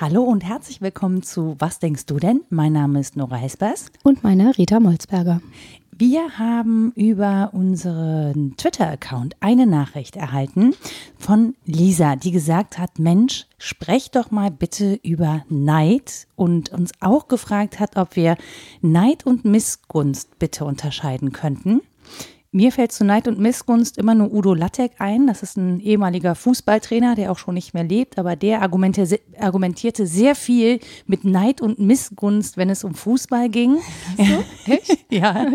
Hallo und herzlich willkommen zu Was denkst du denn? Mein Name ist Nora Hespers. Und meine Rita Molzberger. Wir haben über unseren Twitter-Account eine Nachricht erhalten von Lisa, die gesagt hat, Mensch, sprech doch mal bitte über Neid und uns auch gefragt hat, ob wir Neid und Missgunst bitte unterscheiden könnten. Mir fällt zu Neid und Missgunst immer nur Udo Lattek ein. Das ist ein ehemaliger Fußballtrainer, der auch schon nicht mehr lebt, aber der argumentierte sehr viel mit Neid und Missgunst, wenn es um Fußball ging. So? Echt? ja.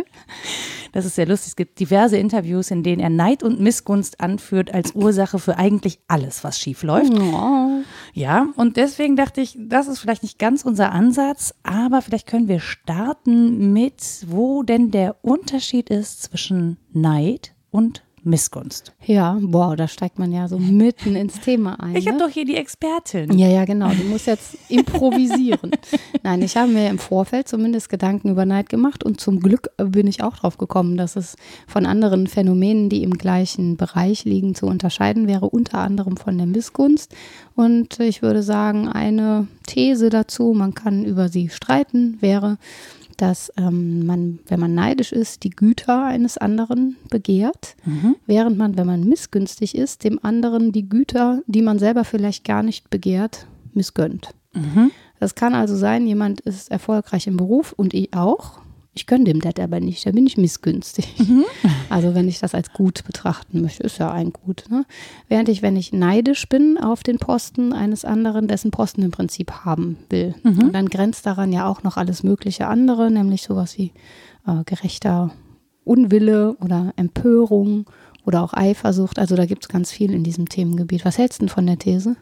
Das ist sehr lustig. Es gibt diverse Interviews, in denen er Neid und Missgunst anführt als Ursache für eigentlich alles, was schief läuft. Oh. Ja, und deswegen dachte ich, das ist vielleicht nicht ganz unser Ansatz, aber vielleicht können wir starten mit, wo denn der Unterschied ist zwischen Neid und Missgunst. Ja, boah, da steigt man ja so mitten ins Thema ein. Ich habe ne? doch hier die Expertin. Ja, ja, genau. Du musst jetzt improvisieren. Nein, ich habe mir im Vorfeld zumindest Gedanken über Neid gemacht und zum Glück bin ich auch drauf gekommen, dass es von anderen Phänomenen, die im gleichen Bereich liegen, zu unterscheiden wäre, unter anderem von der Missgunst. Und ich würde sagen, eine These dazu, man kann über sie streiten, wäre, dass ähm, man, wenn man neidisch ist, die Güter eines anderen begehrt, Mhm. während man, wenn man missgünstig ist, dem anderen die Güter, die man selber vielleicht gar nicht begehrt, missgönnt. Mhm. Das kann also sein, jemand ist erfolgreich im Beruf und ich auch. Ich gönne dem das aber nicht, da bin ich missgünstig. Also wenn ich das als gut betrachten möchte, ist ja ein Gut. Ne? Während ich, wenn ich neidisch bin auf den Posten eines anderen, dessen Posten im Prinzip haben will. Und dann grenzt daran ja auch noch alles mögliche andere, nämlich sowas wie äh, gerechter Unwille oder Empörung oder auch Eifersucht. Also da gibt es ganz viel in diesem Themengebiet. Was hältst du denn von der These?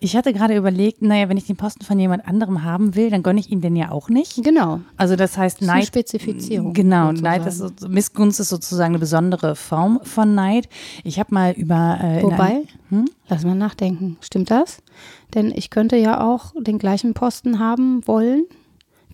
Ich hatte gerade überlegt, naja, wenn ich den Posten von jemand anderem haben will, dann gönne ich ihn den ja auch nicht. Genau. Also das heißt, ist eine Neid Spezifizierung, Genau, sozusagen. Neid ist Missgunst ist sozusagen eine besondere Form von Neid. Ich habe mal über äh, Wobei, einem- hm? lass mal nachdenken. Stimmt das? Denn ich könnte ja auch den gleichen Posten haben wollen,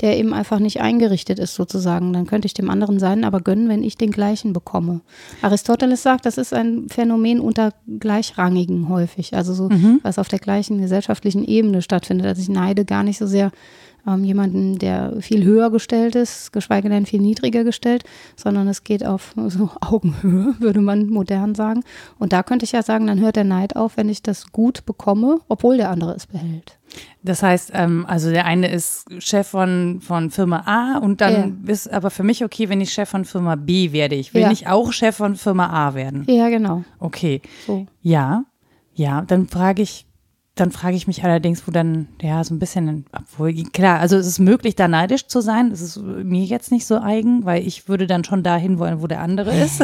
der eben einfach nicht eingerichtet ist sozusagen. Dann könnte ich dem anderen seinen aber gönnen, wenn ich den gleichen bekomme. Aristoteles sagt, das ist ein Phänomen unter Gleichrangigen häufig. Also so, was auf der gleichen gesellschaftlichen Ebene stattfindet. Also ich neide gar nicht so sehr ähm, jemanden, der viel höher gestellt ist, geschweige denn viel niedriger gestellt, sondern es geht auf so Augenhöhe, würde man modern sagen. Und da könnte ich ja sagen, dann hört der Neid auf, wenn ich das gut bekomme, obwohl der andere es behält. Das heißt, ähm, also der eine ist Chef von, von Firma A und dann ist aber für mich okay, wenn ich Chef von Firma B werde. Ich will Ja. nicht auch Chef von Firma A werden. Ja, genau. Okay. So. Ja, ja, dann frage ich, dann frage ich mich allerdings, wo dann, ja, so ein bisschen, obwohl, klar, also es ist möglich, da neidisch zu sein. Das ist mir jetzt nicht so eigen, weil ich würde dann schon dahin wollen, wo der andere ist.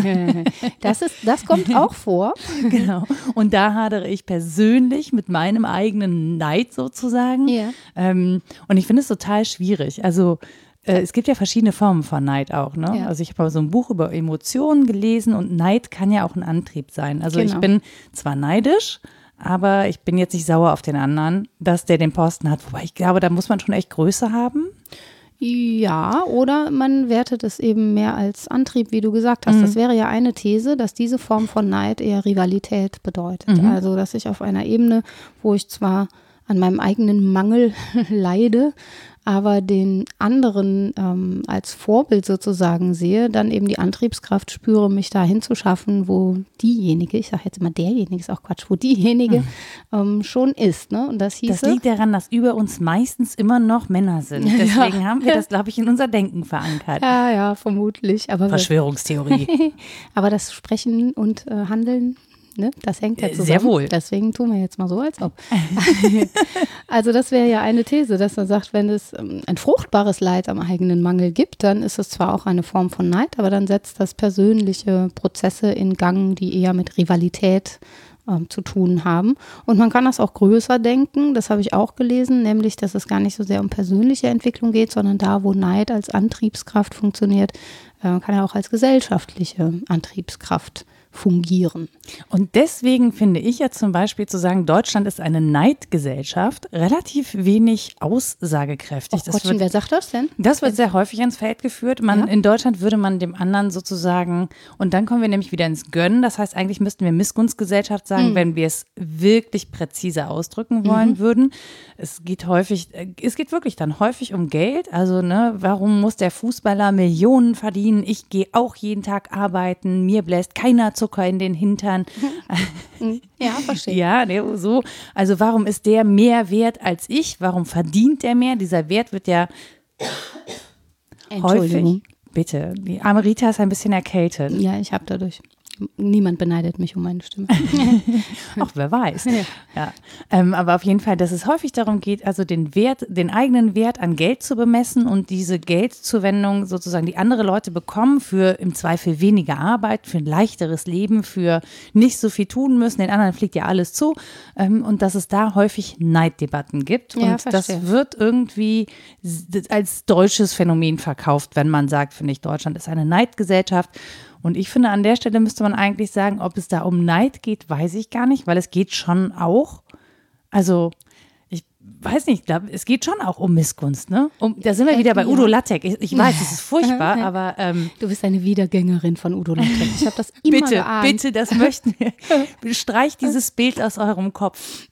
Das, ist, das kommt auch vor. genau. Und da hadere ich persönlich mit meinem eigenen Neid sozusagen. Ja. Ähm, und ich finde es total schwierig. Also äh, es gibt ja verschiedene Formen von Neid auch. Ne? Ja. Also ich habe so ein Buch über Emotionen gelesen und Neid kann ja auch ein Antrieb sein. Also ich Genau. bin zwar neidisch, aber ich bin jetzt nicht sauer auf den anderen, dass der den Posten hat. Wobei ich glaube, da muss man schon echt Größe haben. Ja, oder man wertet es eben mehr als Antrieb, wie du gesagt hast. Das wäre ja eine These, dass diese Form von Neid eher Rivalität bedeutet. Also, dass ich auf einer Ebene, wo ich zwar an meinem eigenen Mangel leide, aber den anderen ähm, als Vorbild sozusagen sehe, dann eben die Antriebskraft spüre, mich dahin zu schaffen, wo diejenige, ich sage jetzt immer derjenige, ist auch Quatsch, wo diejenige ähm, schon ist. Ne? Und das Das hieße, liegt daran, dass über uns meistens immer noch Männer sind. Deswegen haben wir das, glaube ich, in unser Denken verankert. ja, ja, vermutlich. Aber Verschwörungstheorie. Aber das Sprechen und äh, Handeln, ne, das hängt ja Äh, zusammen. sehr wohl. Deswegen tun wir jetzt mal so, als ob. also das wäre ja eine These, dass man sagt, wenn es ähm, ein fruchtbares Leid am eigenen Mangel gibt, dann ist es zwar auch eine Form von Neid, aber dann setzt das persönliche Prozesse in Gang, die eher mit Rivalität ähm, zu tun haben. Und man kann das auch größer denken, das habe ich auch gelesen, nämlich, dass es gar nicht so sehr um persönliche Entwicklung geht, sondern da, wo Neid als Antriebskraft funktioniert, äh, kann er auch als gesellschaftliche Antriebskraft fungieren. Und deswegen finde ich ja zum Beispiel zu sagen, Deutschland ist eine Neidgesellschaft, relativ wenig aussagekräftig. Oh das Gottchen, wird, wer sagt das denn? Das wird sehr häufig ins Feld geführt. Man, ja. In Deutschland würde man dem anderen sozusagen, und dann kommen wir nämlich wieder ins Gönnen. Das heißt, eigentlich müssten wir Missgunstgesellschaft sagen, mhm. wenn wir es wirklich präziser ausdrücken wollen mhm. würden. Es geht häufig, es geht wirklich dann häufig um Geld. Also, ne, warum muss der Fußballer Millionen verdienen? Ich gehe auch jeden Tag arbeiten, mir bläst keiner Zucker in den Hintern. ja, verstehe. Ja, so. Also warum ist der mehr wert als ich? Warum verdient der mehr? Dieser Wert wird ja häufig. Bitte, die Amerita ist ein bisschen erkältet. Ja, ich habe dadurch Niemand beneidet mich um meine Stimme. Ach, wer weiß. Ja. ja. Ähm, aber auf jeden Fall, dass es häufig darum geht, also den Wert, den eigenen Wert an Geld zu bemessen und diese Geldzuwendung sozusagen, die andere Leute bekommen für im Zweifel weniger Arbeit, für ein leichteres Leben, für nicht so viel tun müssen. Den anderen fliegt ja alles zu. Ähm, und dass es da häufig Neiddebatten gibt. Ja, und verstehe. das wird irgendwie als deutsches Phänomen verkauft, wenn man sagt, finde ich, Deutschland ist eine Neidgesellschaft. Und ich finde, an der Stelle müsste man eigentlich sagen, ob es da um Neid geht, weiß ich gar nicht, weil es geht schon auch. Also weiß nicht, glaub, es geht schon auch um Missgunst, ne? Um, da sind wir wieder bei Udo Lattek. Ich, ich weiß, es ist furchtbar, aber ähm, du bist eine Wiedergängerin von Udo Lattek. Ich habe das immer Bitte, geahnt. bitte, das möchten wir. Streich dieses Bild aus eurem Kopf.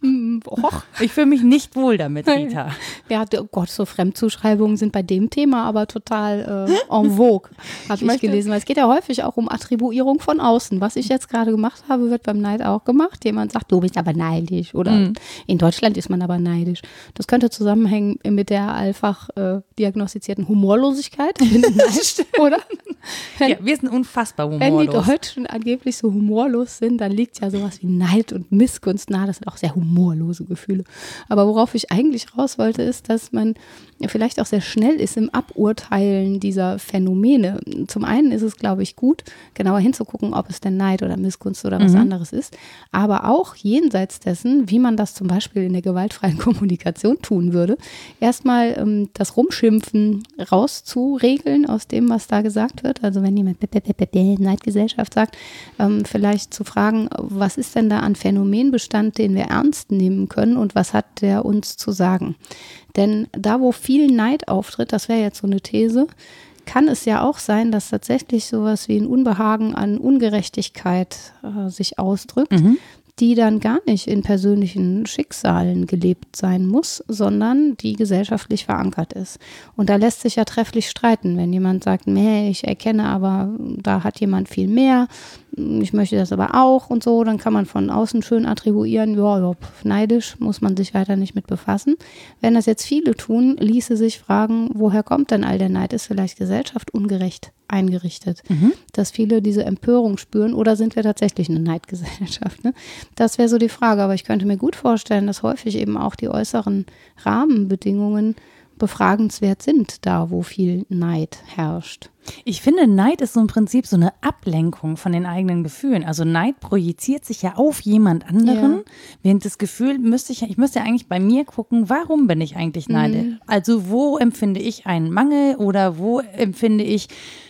Och, ich fühle mich nicht wohl damit, Rita. Ja, oh Gott, so Fremdzuschreibungen sind bei dem Thema aber total äh, en vogue, habe ich, ich gelesen. Weil es geht ja häufig auch um Attribuierung von außen. Was ich jetzt gerade gemacht habe, wird beim Neid auch gemacht. Jemand sagt, du bist aber neidisch. Oder mhm. in Deutschland ist man aber neidisch. Das könnte zusammenhängen mit der einfach äh, diagnostizierten Humorlosigkeit. oder? Wenn, ja, wir sind unfassbar humorlos. Wenn die Deutschen angeblich so humorlos sind, dann liegt ja sowas wie Neid und Missgunst nahe. Das sind auch sehr humorlose Gefühle. Aber worauf ich eigentlich raus wollte, ist, dass man vielleicht auch sehr schnell ist im Aburteilen dieser Phänomene. Zum einen ist es, glaube ich, gut, genauer hinzugucken, ob es denn Neid oder Missgunst oder was mhm. anderes ist. Aber auch jenseits dessen, wie man das zum Beispiel in der gewaltfreien Kommunikation tun würde, erstmal ähm, das Rumschimpfen rauszuregeln aus dem, was da gesagt wird. Also wenn jemand Neidgesellschaft sagt, ähm, vielleicht zu fragen, was ist denn da an Phänomenbestand, den wir ernst nehmen können und was hat der uns zu sagen? Denn da, wo viel Neid auftritt, das wäre jetzt so eine These, kann es ja auch sein, dass tatsächlich sowas wie ein Unbehagen an Ungerechtigkeit äh, sich ausdrückt, mhm. Die dann gar nicht in persönlichen Schicksalen gelebt sein muss, sondern die gesellschaftlich verankert ist. Und da lässt sich ja trefflich streiten, wenn jemand sagt, nee, ich erkenne aber, da hat jemand viel mehr, ich möchte das aber auch und so, dann kann man von außen schön attribuieren, ja, ja, neidisch, muss man sich weiter nicht mit befassen. Wenn das jetzt viele tun, ließe sich fragen, woher kommt denn all der Neid? Ist vielleicht Gesellschaft ungerecht eingerichtet? Mhm. Dass viele diese Empörung spüren oder sind wir tatsächlich eine Neidgesellschaft? Ne? Das wäre so die Frage, aber ich könnte mir gut vorstellen, dass häufig eben auch die äußeren Rahmenbedingungen befragenswert sind, da wo viel Neid herrscht. Ich finde, Neid ist so im Prinzip so eine Ablenkung von den eigenen Gefühlen. Also Neid projiziert sich ja auf jemand anderen, ja. während das Gefühl müsste ich, ich müsste ja eigentlich bei mir gucken, warum bin ich eigentlich neidisch? Mhm. Also wo empfinde ich einen Mangel oder wo empfinde ich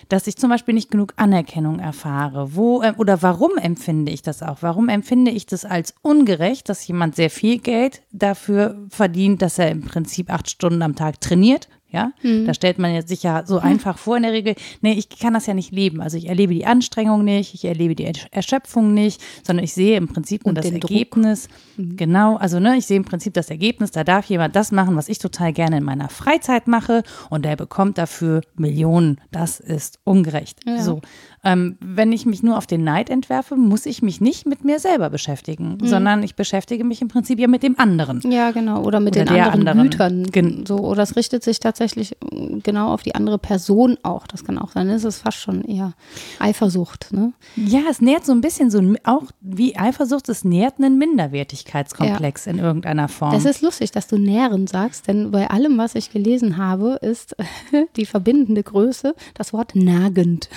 dass ich zum Beispiel nicht genug Anerkennung erfahre. Wo äh, oder warum empfinde ich das auch? Warum empfinde ich das als ungerecht, dass jemand sehr viel Geld dafür verdient, dass er im Prinzip acht Stunden am Tag trainiert? Ja, mhm. da stellt man jetzt sich ja so einfach vor in der Regel, nee, ich kann das ja nicht leben. Also ich erlebe die Anstrengung nicht, ich erlebe die Erschöpfung nicht, sondern ich sehe im Prinzip nur das Ergebnis. Mhm. Genau, also ne, ich sehe im Prinzip das Ergebnis, da darf jemand das machen, was ich total gerne in meiner Freizeit mache und der bekommt dafür Millionen. Das ist ungerecht. Ja. So, ähm, wenn ich mich nur auf den Neid entwerfe, muss ich mich nicht mit mir selber beschäftigen, mhm. sondern ich beschäftige mich im Prinzip ja mit dem anderen. Ja, genau. Oder mit oder den anderen, anderen, Gütern. Gen so, oder es richtet sich tatsächlich äh, genau auf die andere Person auch. Das kann auch sein. Das ist fast schon eher Eifersucht. Ne? Ja, es nährt so ein bisschen so, auch wie Eifersucht, es nährt einen Minderwertigkeitskomplex ja. in irgendeiner Form. Das ist lustig, dass du nähren sagst, denn bei allem, was ich gelesen habe, ist die verbindende Größe das Wort nagend.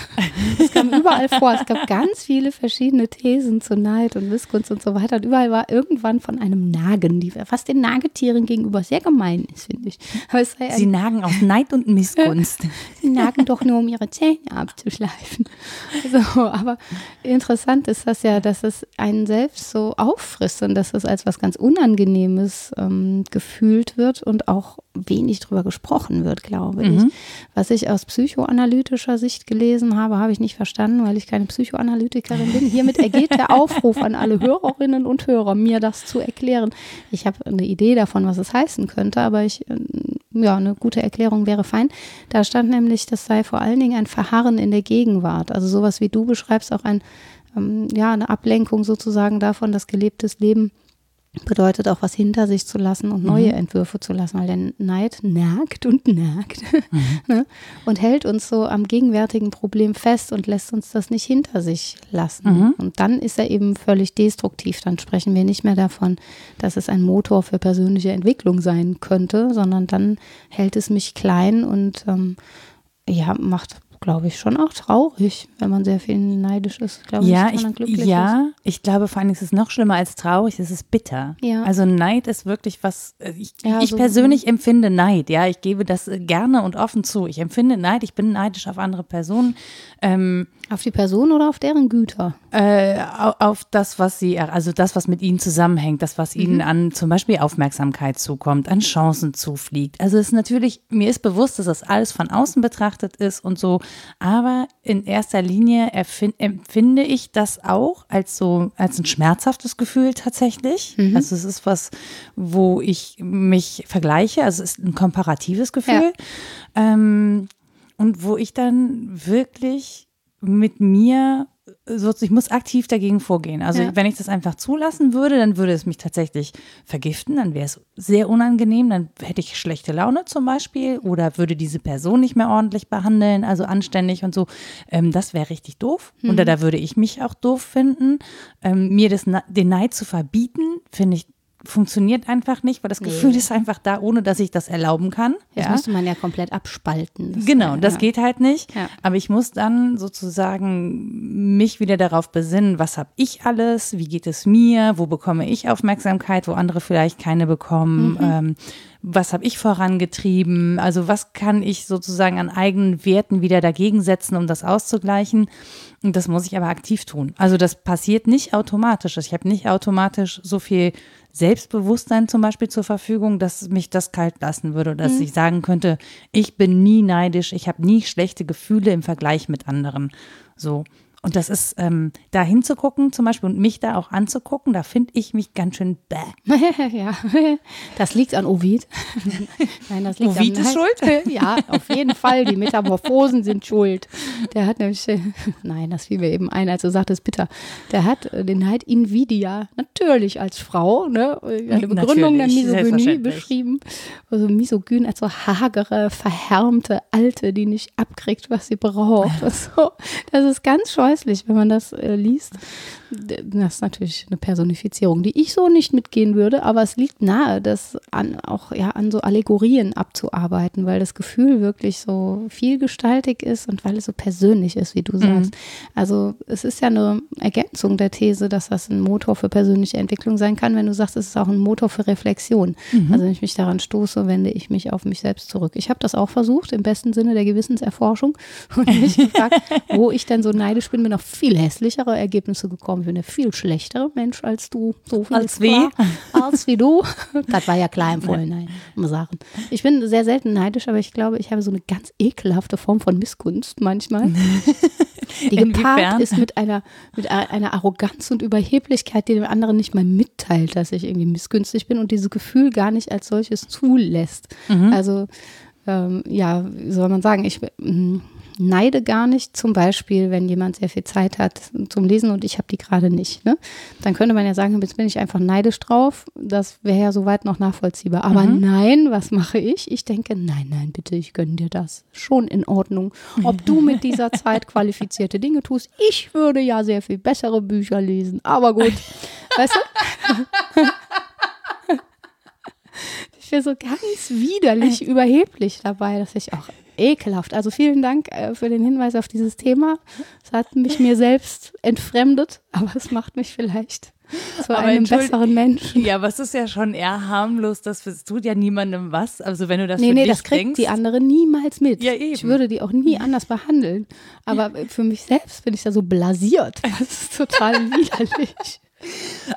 Das kam überall vor. Es gab ganz viele verschiedene Thesen zu Neid und Missgunst und so weiter. Und überall war irgendwann von einem Nagen, die fast den Nagetieren gegenüber sehr gemein ist, finde ich. Sie nagen aus Neid und Missgunst. Sie nagen doch nur, um ihre Zähne abzuschleifen. So, aber interessant ist das ja, dass es einen selbst so auffrisst und dass es als was ganz Unangenehmes ähm, gefühlt wird und auch wenig drüber gesprochen wird, glaube ich. Mhm. Was ich aus psychoanalytischer Sicht gelesen habe, habe ich nicht verstanden, weil ich keine Psychoanalytikerin bin. Hiermit ergeht der Aufruf an alle Hörerinnen und Hörer, mir das zu erklären. Ich habe eine Idee davon, was es heißen könnte, aber ich, äh, ja, eine gute Erklärung wäre fein. Da stand nämlich, das sei vor allen Dingen ein Verharren in der Gegenwart. Also sowas wie du beschreibst, auch ein, ähm, ja, eine Ablenkung sozusagen davon, dass gelebtes Leben bedeutet auch was hinter sich zu lassen und neue Entwürfe zu lassen, weil der Neid nagt und nagt ne? und hält uns so am gegenwärtigen Problem fest und lässt uns das nicht hinter sich lassen. Mhm. Und dann ist er eben völlig destruktiv. Dann sprechen wir nicht mehr davon, dass es ein Motor für persönliche Entwicklung sein könnte, sondern dann hält es mich klein und ähm, ja, macht glaube ich, schon auch traurig, wenn man sehr viel neidisch ist. Glaube ja, ich, glücklich ist. ja, ich glaube vor allem ist es noch schlimmer als traurig, es ist bitter. Ja. Also Neid ist wirklich was, äh, ich, Ja, ich so- persönlich empfinde Neid, ja, ich gebe das äh, gerne und offen zu. Ich empfinde Neid, ich bin neidisch auf andere Personen, ähm, Auf die Person oder auf deren Güter? äh, au- auf das, was sie, also das, was mit ihnen zusammenhängt, das, was ihnen an zum Beispiel Aufmerksamkeit zukommt, an Chancen zufliegt. Also es ist natürlich, mir ist bewusst, dass das alles von außen betrachtet ist und so, aber in erster Linie empfinde ich das auch als so, als ein schmerzhaftes Gefühl tatsächlich. Also es ist was, wo ich mich vergleiche, also es ist ein komparatives Gefühl. Ähm, und wo ich dann wirklich mit mir so, ich muss aktiv dagegen vorgehen. Also Ja. wenn ich das einfach zulassen würde, dann würde es mich tatsächlich vergiften, dann wäre es sehr unangenehm, dann hätte ich schlechte Laune zum Beispiel oder würde diese Person nicht mehr ordentlich behandeln, also anständig und so. Ähm, das wäre richtig doof. Und da, da würde ich mich auch doof finden. Ähm, mir das, den Neid zu verbieten, finde ich, funktioniert einfach nicht, weil das Gefühl ist einfach da, ohne dass ich das erlauben kann. Das ja. müsste man ja komplett abspalten. Das- Genau, das ja. geht halt nicht. Ja. Aber ich muss dann sozusagen mich wieder darauf besinnen, was habe ich alles, wie geht es mir, wo bekomme ich Aufmerksamkeit, wo andere vielleicht keine bekommen, ähm, was habe ich vorangetrieben, also was kann ich sozusagen an eigenen Werten wieder dagegen setzen, um das auszugleichen. Und das muss ich aber aktiv tun. Also das passiert nicht automatisch. Ich habe nicht automatisch so viel Selbstbewusstsein zum Beispiel zur Verfügung, dass mich das kalt lassen würde oder dass ich sagen könnte, ich bin nie neidisch, ich habe nie schlechte Gefühle im Vergleich mit anderen. So. Und das ist, ähm, da hinzugucken zum Beispiel und mich da auch anzugucken, da finde ich mich ganz schön bäh. ja, das liegt an Ovid. Nein, das liegt Ovid an ist schuld? Ja, auf jeden Fall. Die Metamorphosen sind schuld. Der hat nämlich, nein, das fiel mir eben ein, als du sagtest, bitter. Der hat äh, den Neid Invidia natürlich als Frau, ne, eine Begründung der Natürlich, Misogynie selbstverständlich. beschrieben. Also misogyn als so hagere, verhärmte Alte, die nicht abkriegt, was sie braucht. So, das ist ganz scheußlich, wenn man das äh, liest. Das ist natürlich eine Personifizierung, die ich so nicht mitgehen würde, aber es liegt nahe, das an, auch ja, an so Allegorien abzuarbeiten, weil das Gefühl wirklich so vielgestaltig ist und weil es so persönlich ist, wie du sagst. Also es ist ja eine Ergänzung der These, dass das ein Motor für persönliche Entwicklung sein kann, wenn du sagst, es ist auch ein Motor für Reflexion. Also wenn ich mich daran stoße, wende ich mich auf mich selbst zurück. Ich habe das auch versucht, im besten Sinne der Gewissenserforschung und mich gefragt, wo ich denn so neidisch bin, bin auf viel hässlichere Ergebnisse gekommen. Ich bin ein viel schlechterer Mensch als du. So viel Als wie? klar. Als wie du. Das war ja klar im Vorhinein, muss sagen. Ich bin sehr selten neidisch, aber ich glaube, ich habe so eine ganz ekelhafte Form von Missgunst manchmal. Die gepaart Inwiefern? ist mit einer, mit einer Arroganz und Überheblichkeit, die dem anderen nicht mal mitteilt, dass ich irgendwie missgünstig bin und dieses Gefühl gar nicht als solches zulässt. Also, ähm, ja, wie soll man sagen, ich mm, neide gar nicht, zum Beispiel, wenn jemand sehr viel Zeit hat zum Lesen und ich habe die gerade nicht. Ne? Dann könnte man ja sagen, jetzt bin ich einfach neidisch drauf. Das wäre ja soweit noch nachvollziehbar. Aber nein, was mache ich? Ich denke, nein, nein, bitte, ich gönne dir das. Schon in Ordnung. Ob du mit dieser Zeit qualifizierte Dinge tust, ich würde ja sehr viel bessere Bücher lesen. Aber gut, weißt du? Ich bin so ganz widerlich überheblich dabei, dass ich auch ekelhaft. Also vielen Dank äh, für den Hinweis auf dieses Thema. Es hat mich mir selbst entfremdet, aber es macht mich vielleicht Zu Aber einem besseren Menschen. Ja, aber es ist ja schon eher harmlos, das es tut ja niemandem was. Also wenn du das Nee, für nee, dich das kriegt denkst, die andere niemals mit. Ja, eben. Ich würde die auch nie anders behandeln. Aber für mich selbst bin ich da so blasiert. Das ist total widerlich.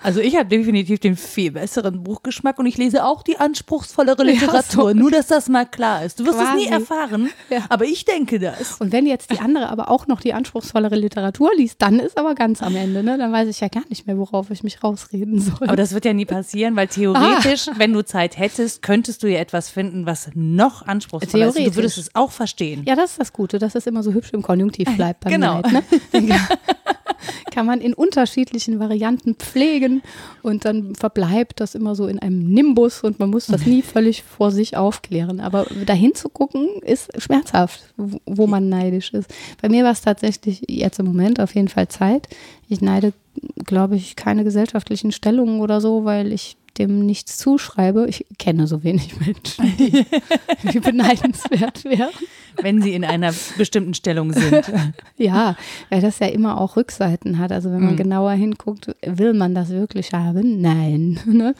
Also ich habe definitiv den viel besseren Buchgeschmack und ich lese auch die anspruchsvollere Literatur. Nur, dass das mal klar ist. Du wirst es nie Quasi. erfahren, Ja. aber ich denke das. Und wenn jetzt die andere aber auch noch die anspruchsvollere Literatur liest, dann ist aber ganz am Ende. Ne? Dann weiß ich ja gar nicht mehr, worauf ich mich rausreden soll. Aber das wird ja nie passieren, weil theoretisch, wenn du Zeit hättest, könntest du ja etwas finden, was noch anspruchsvoller ist. Du würdest es auch verstehen. Ja, das ist das Gute, dass es immer so hübsch im Konjunktiv bleibt beim Genau. Neid, ne? Kann man in unterschiedlichen Varianten pflegen und dann verbleibt das immer so in einem Nimbus und man muss das nie völlig vor sich aufklären. Aber dahin zu gucken ist schmerzhaft, wo- wo man neidisch ist. Bei mir war es tatsächlich jetzt im Moment auf jeden Fall Zeit. Ich neide, glaube ich, keine gesellschaftlichen Stellungen oder so, weil ich dem nichts zuschreibe. Ich kenne so wenig Menschen, die, die beneidenswert wären. wenn sie in einer bestimmten Stellung sind. Ja, weil das ja immer auch Rückseiten hat. Also wenn man Mhm. genauer hinguckt, will man das wirklich haben? Nein. Ne?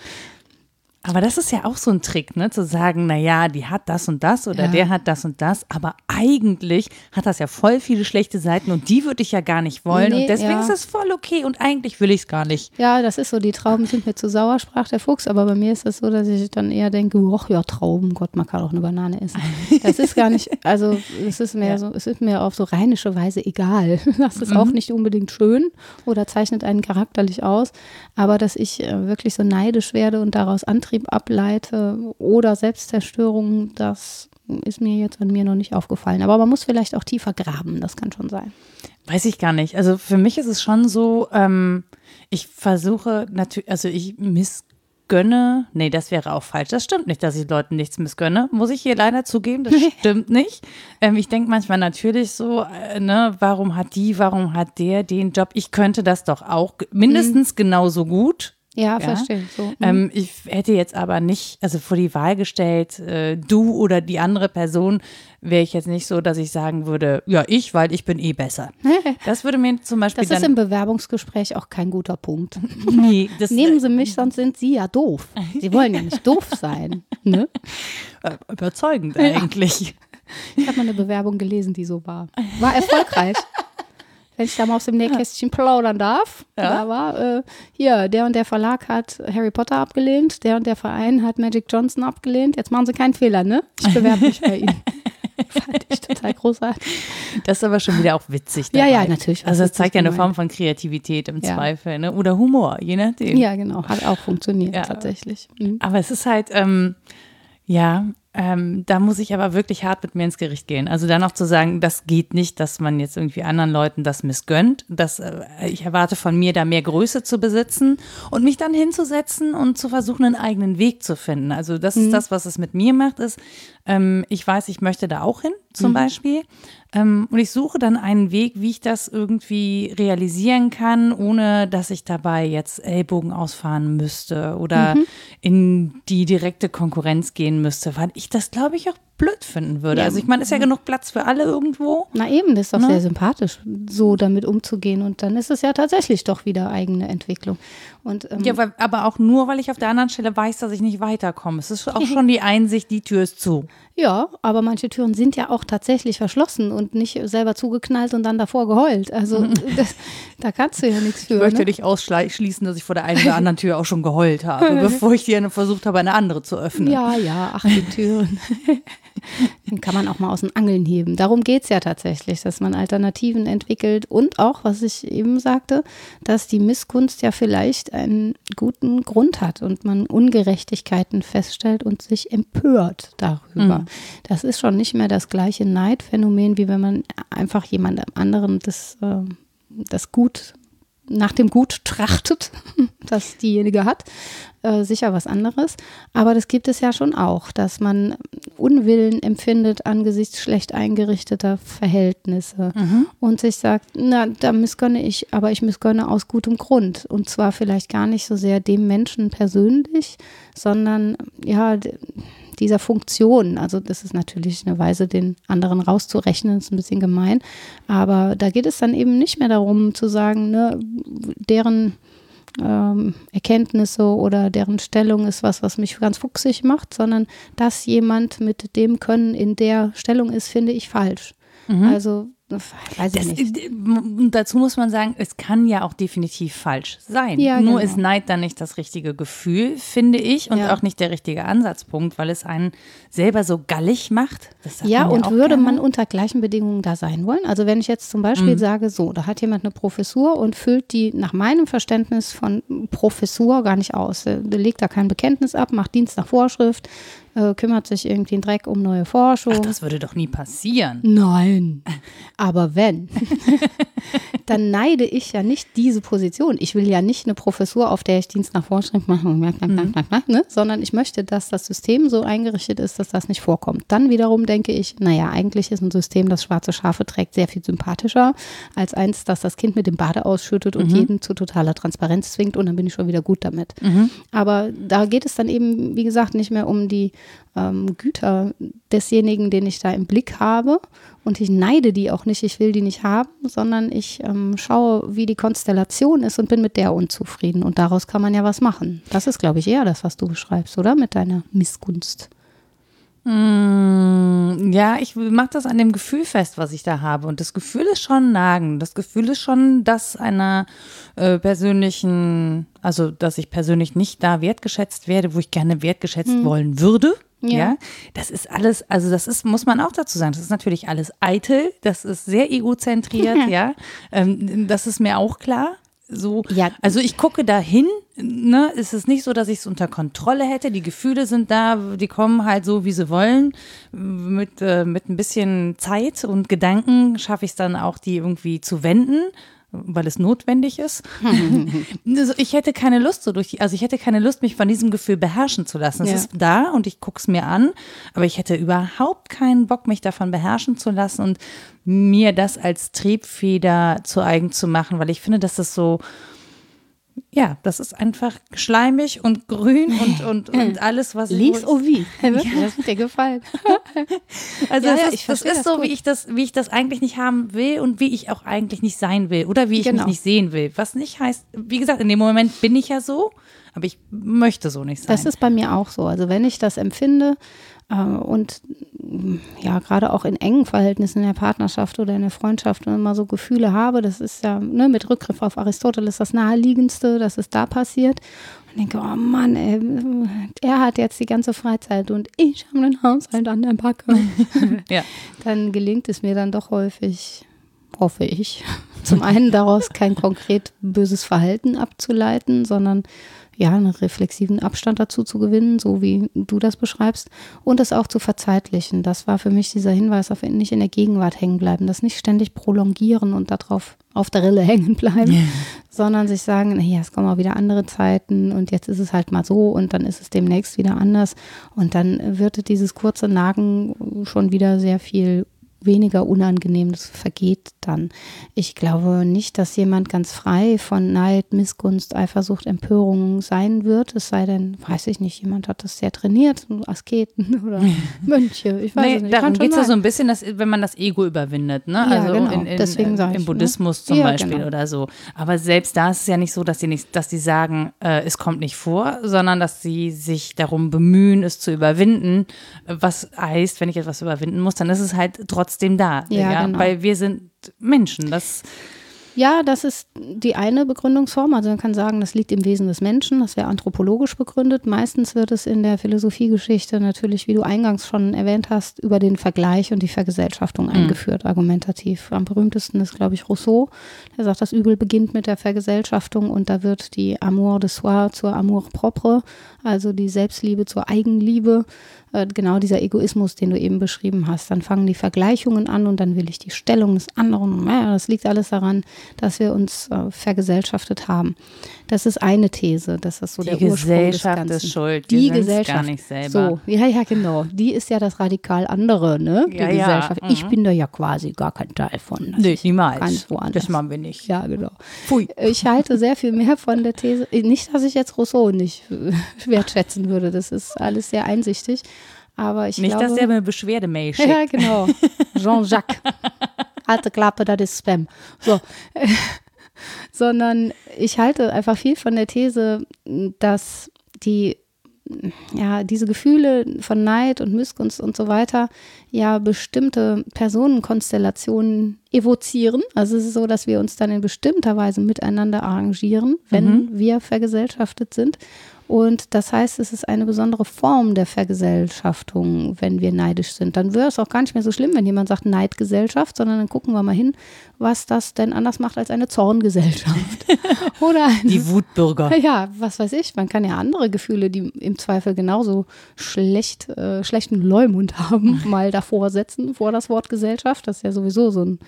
Aber das ist ja auch so ein Trick, ne? Zu sagen, na ja, die hat das und das oder Ja. der hat das und das, aber eigentlich hat das ja voll viele schlechte Seiten und die würde ich ja gar nicht wollen Nee, und deswegen ja. ist das voll okay und eigentlich will ich es gar nicht. Ja, das ist so, die Trauben sind mir zu sauer, sprach der Fuchs. Aber bei mir ist es so, dass ich dann eher denke, ach ja, Trauben, Gott, man kann auch eine Banane essen. Das ist gar nicht, also es ist mir Ja. so, es ist mir auf so rheinische Weise egal. Das ist auch nicht unbedingt schön oder zeichnet einen charakterlich aus. Aber dass ich äh, wirklich so neidisch werde und daraus Antrieb ableite oder Selbstzerstörung, das ist mir jetzt an mir noch nicht aufgefallen. Aber man muss vielleicht auch tiefer graben, das kann schon sein. Weiß ich gar nicht. Also für mich ist es schon so, ähm, ich versuche natürlich, also ich missgönne, nee, das wäre auch falsch. Das stimmt nicht, dass ich Leuten nichts missgönne. Muss ich hier leider zugeben, das stimmt nicht. Ähm, ich denke manchmal natürlich so, äh, ne, warum hat die, warum hat der den Job? Ich könnte das doch auch mindestens genauso gut. Ja, Ja. verstehe. So. mhm. Ähm, ich hätte jetzt aber nicht, also vor die Wahl gestellt, äh, du oder die andere Person, wäre ich jetzt nicht so, dass ich sagen würde, ja, ich, weil ich bin eh besser. Das würde mir zum Beispiel Das ist im Bewerbungsgespräch auch kein guter Punkt. nee, das, Nehmen Sie mich, sonst sind Sie ja doof. Sie wollen ja nicht doof sein. Ne? äh, überzeugend eigentlich. Ich habe mal eine Bewerbung gelesen, die so war. War erfolgreich. Wenn ich da mal aus dem Nähkästchen plaudern darf. Ja. Da war, äh, hier, der und der Verlag hat Harry Potter abgelehnt, der und der Verein hat Magic Johnson abgelehnt. Jetzt machen Sie keinen Fehler, ne? Ich bewerbe mich bei Ihnen. Fand ich total großartig. Das ist aber schon wieder auch witzig. Ja, Dabei. ja, natürlich, was Also das zeigt ja eine. Form von Kreativität im Ja. Zweifel, ne? Oder Humor, je nachdem. Ja, genau. Hat auch funktioniert, Ja. tatsächlich. Mhm. Aber es ist halt, ähm, ja, ähm, da muss ich aber wirklich hart mit mir ins Gericht gehen. Also dann auch zu sagen, das geht nicht, dass man jetzt irgendwie anderen Leuten das missgönnt. Das, äh, ich erwarte von mir, da mehr Größe zu besitzen und mich dann hinzusetzen und zu versuchen, einen eigenen Weg zu finden. Also das ist das, was es mit mir macht, ist, ähm, ich weiß, ich möchte da auch hin, zum Beispiel. Ähm, und ich suche dann einen Weg, wie ich das irgendwie realisieren kann, ohne dass ich dabei jetzt Ellbogen ausfahren müsste oder in die direkte Konkurrenz gehen müsste, weil ich das, glaube ich, auch blöd finden würde. Ja. Also ich meine, ist ja genug Platz für alle irgendwo. Na eben, das ist doch Ne? sehr sympathisch, so damit umzugehen. Und dann ist es ja tatsächlich doch wieder eigene Entwicklung. Und ähm, Ja, weil, aber auch nur, weil ich auf der anderen Stelle weiß, dass ich nicht weiterkomme. Es ist auch schon die Einsicht, die Tür ist zu. Ja, aber manche Türen sind ja auch tatsächlich verschlossen und nicht selber zugeknallt und dann davor geheult. Also das, da kannst du ja nichts für. Ich möchte Ne? nicht ausschließen, dass ich vor der einen oder anderen Tür auch schon geheult habe, bevor ich die versucht habe, eine andere zu öffnen. Ja, ja, ach, die Türen. Den kann man auch mal aus den Angeln heben. Darum geht es ja tatsächlich, dass man Alternativen entwickelt und auch, was ich eben sagte, dass die Missgunst ja vielleicht einen guten Grund hat und man Ungerechtigkeiten feststellt und sich empört darüber. Das ist schon nicht mehr das gleiche Neidphänomen, wie wenn man einfach jemand anderen das, äh, das Gut nach dem Gut trachtet, das diejenige hat, äh, sicher was anderes. Aber das gibt es ja schon auch, dass man Unwillen empfindet angesichts schlecht eingerichteter Verhältnisse und sich sagt, na, da missgönne ich, aber ich missgönne aus gutem Grund. Und zwar vielleicht gar nicht so sehr dem Menschen persönlich, sondern ja, dieser Funktion. Also das ist natürlich eine Weise, den anderen rauszurechnen, ist ein bisschen gemein. Aber da geht es dann eben nicht mehr darum zu sagen, ne, deren ähm, Erkenntnisse oder deren Stellung ist was, was mich ganz fuchsig macht, sondern dass jemand mit dem Können in der Stellung ist, finde ich falsch. Mhm. Also Weiß ich nicht. Äh, dazu muss man sagen, es kann ja auch definitiv falsch sein. Ja, Nur genau. ist Neid dann nicht das richtige Gefühl, finde ich, und ja. auch nicht der richtige Ansatzpunkt, weil es einen selber so gallig macht. ja, und würde gerne. man unter gleichen Bedingungen da sein wollen? Also wenn ich jetzt zum Beispiel mhm. sage, so, da hat jemand eine Professur und füllt die nach meinem Verständnis von Professur gar nicht aus. Der legt da kein Bekenntnis ab, macht Dienst nach Vorschrift, äh, kümmert sich irgendwie einen Dreck um neue Forschung. Ach, das würde doch nie passieren. Nein. Aber wenn, dann neide ich ja nicht diese Position. Ich will ja nicht eine Professur, auf der ich Dienst nach Vorschrift mache, mhm. ne? sondern ich möchte, dass das System so eingerichtet ist, dass das nicht vorkommt. Dann wiederum denke ich, naja, eigentlich ist ein System, das schwarze Schafe trägt, sehr viel sympathischer als eins, das das Kind mit dem Bade ausschüttet und mhm. jeden zu totaler Transparenz zwingt und dann bin ich schon wieder gut damit. Mhm. Aber da geht es dann eben, wie gesagt, nicht mehr um die ähm, Güter desjenigen, den ich da im Blick habe. Und ich neide die auch nicht, ich will die nicht haben, sondern ich ähm, schaue, wie die Konstellation ist und bin mit der unzufrieden. Und daraus kann man ja was machen. Das ist, glaube ich, eher das, was du beschreibst, oder? Mit deiner Missgunst. Mm, ja, ich mache das an dem Gefühl fest, was ich da habe. Und das Gefühl ist schon nagen. Das Gefühl ist schon, dass einer äh, persönlichen, also dass ich persönlich nicht da wertgeschätzt werde, wo ich gerne wertgeschätzt hm. wollen würde. Ja. ja. das ist alles, also das ist, muss man auch dazu sagen, das ist natürlich alles eitel, das ist sehr egozentriert, ja. Ähm, das ist mir auch klar. So, ja. also ich gucke dahin, ne, ist es nicht so, dass ich es unter Kontrolle hätte. Die Gefühle sind da, die kommen halt so, wie sie wollen. Mit, äh, mit ein bisschen Zeit und Gedanken schaffe ich es dann auch, die irgendwie zu wenden weil es notwendig ist. Also ich hätte keine Lust so durch die, also ich hätte keine Lust, mich von diesem Gefühl beherrschen zu lassen. Es ja. ist da und ich gucke es mir an, aber ich hätte überhaupt keinen Bock, mich davon beherrschen zu lassen und mir das als Triebfeder zu eigen zu machen, weil ich finde, dass das so, ja, das ist einfach schleimig und grün und, und, und alles, was Lies au wie. Das hat dir gefallen. also ja, das, ist, das ist so, wie ich das, wie ich das eigentlich nicht haben will und wie ich auch eigentlich nicht sein will oder wie ich genau. mich nicht sehen will. Was nicht heißt, wie gesagt, in dem Moment bin ich ja so, aber ich möchte so nicht sein. Das ist bei mir auch so. Also wenn ich das empfinde, und ja, gerade auch in engen Verhältnissen in der Partnerschaft oder in der Freundschaft wenn immer so Gefühle habe, das ist ja ne, mit Rückgriff auf Aristoteles das naheliegendste, dass es da passiert. Und denke, oh Mann, ey, er hat jetzt die ganze Freizeit und ich habe den Haushalt an der Backe. ja. Dann gelingt es mir dann doch häufig, hoffe ich, zum einen daraus kein konkret böses Verhalten abzuleiten, sondern ja, einen reflexiven Abstand dazu zu gewinnen, so wie du das beschreibst, und es auch zu verzeitlichen. Das war für mich dieser Hinweis auf nicht in der Gegenwart hängen bleiben, das nicht ständig prolongieren und darauf auf der Rille hängen bleiben, ja. sondern sich sagen, naja, es kommen auch wieder andere Zeiten und jetzt ist es halt mal so und dann ist es demnächst wieder anders und dann wird dieses kurze Nagen schon wieder sehr viel weniger unangenehm, das vergeht dann. Ich glaube nicht, dass jemand ganz frei von Neid, Missgunst, Eifersucht, Empörung sein wird. Es sei denn, weiß ich nicht, jemand hat das sehr trainiert, Asketen oder Mönche. Ich weiß nee, es nicht. Darum geht es ja so ein bisschen, dass, wenn man das Ego überwindet, ne? Ja, also genau. in, in, Deswegen äh, im ne? Buddhismus ne? zum ja, Beispiel genau. oder so. Aber selbst da ist es ja nicht so, dass sie nicht, dass die sagen, äh, es kommt nicht vor, sondern dass sie sich darum bemühen, es zu überwinden. Was heißt, wenn ich etwas überwinden muss, dann ist es halt trotzdem da. Ja, ja? Genau. Weil wir sind Menschen. Das ja, das ist die eine Begründungsform. Also man kann sagen, das liegt im Wesen des Menschen. Das wäre anthropologisch begründet. Meistens wird es in der Philosophiegeschichte natürlich, wie du eingangs schon erwähnt hast, über den Vergleich und die Vergesellschaftung mhm. eingeführt, argumentativ. Am berühmtesten ist, glaube ich, Rousseau. Der sagt, das Übel beginnt mit der Vergesellschaftung und da wird die Amour de soi zur Amour propre, also die Selbstliebe zur Eigenliebe äh, genau dieser Egoismus, den du eben beschrieben hast. Dann fangen die Vergleichungen an und dann will ich die Stellung des anderen. Ja, das liegt alles daran, dass wir uns äh, vergesellschaftet haben. Das ist eine These, das ist so die der Ursprung Gesellschaft des Ganzen. ist schuld. Die, die Gesellschaft gar nicht selber. So, ja, ja, genau. Die ist ja das radikal andere, ne? Die ja, Gesellschaft. Ja. Mhm. Ich bin da ja quasi gar kein Teil von. Das nee, niemals. Das machen wir nicht. Ja, genau. Pfui. Ich halte sehr viel mehr von der These. Nicht, dass ich jetzt Rousseau nicht wertschätzen würde. Das ist alles sehr einsichtig. Aber ich Nicht, glaube, dass der mir eine Beschwerdemail schickt. Ja, genau. Jean-Jacques. Alte Klappe, das ist Spam. So. sondern ich halte einfach viel von der These, dass die ja, diese Gefühle von Neid und Missgunst und so weiter ja bestimmte Personenkonstellationen evozieren. Also es ist so, dass wir uns dann in bestimmter Weise miteinander arrangieren, wenn mhm. wir vergesellschaftet sind. Und das heißt, es ist eine besondere Form der Vergesellschaftung, wenn wir neidisch sind. Dann wäre es auch gar nicht mehr so schlimm, wenn jemand sagt Neidgesellschaft, sondern dann gucken wir mal hin, was das denn anders macht als eine Zorngesellschaft. Oder eine, die Wutbürger. Ja, was weiß ich. Man kann ja andere Gefühle, die im Zweifel genauso schlecht, äh, schlechten Leumund haben, mal davor setzen, vor das Wort Gesellschaft. Das ist ja sowieso so ein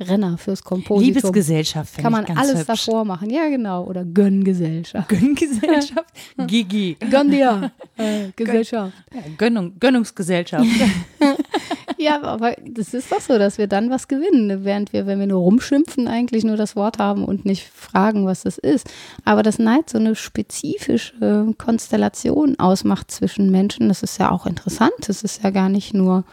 Renner fürs Kompositum. Liebesgesellschaft Kann man alles hübsch. davor machen. Ja, genau. Oder Gönngesellschaft. Gönngesellschaft? Gigi. Gönn dir. Äh, Gesellschaft. Ja, Gönnung, Gönnungsgesellschaft. ja, aber das ist doch so, dass wir dann was gewinnen, während wir, wenn wir nur rumschimpfen, eigentlich nur das Wort haben und nicht fragen, was das ist. Aber das Neid so eine spezifische Konstellation ausmacht zwischen Menschen, das ist ja auch interessant. Das ist ja gar nicht nur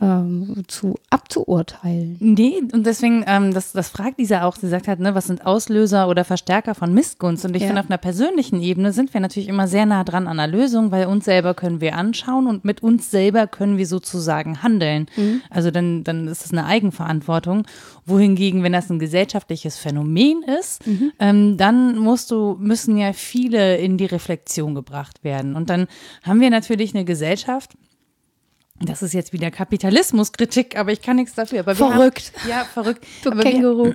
ähm, zu abzuurteilen. Nee, und deswegen, ähm, das, das fragt Lisa auch, sie sagt halt, ne, was sind Auslöser oder Verstärker von Missgunst? Und ich ja. finde, auf einer persönlichen Ebene sind wir natürlich immer sehr nah dran an der Lösung, weil uns selber können wir anschauen und mit uns selber können wir sozusagen handeln. Mhm. Also dann, dann ist es eine Eigenverantwortung. Wohingegen, wenn das ein gesellschaftliches Phänomen ist, mhm. ähm, dann musst du, müssen ja viele in die Reflexion gebracht werden. Und dann haben wir natürlich eine Gesellschaft, das ist jetzt wieder Kapitalismuskritik, aber ich kann nichts dafür. Aber verrückt. Haben, ja, verrückt. Du aber Känguru. Wir,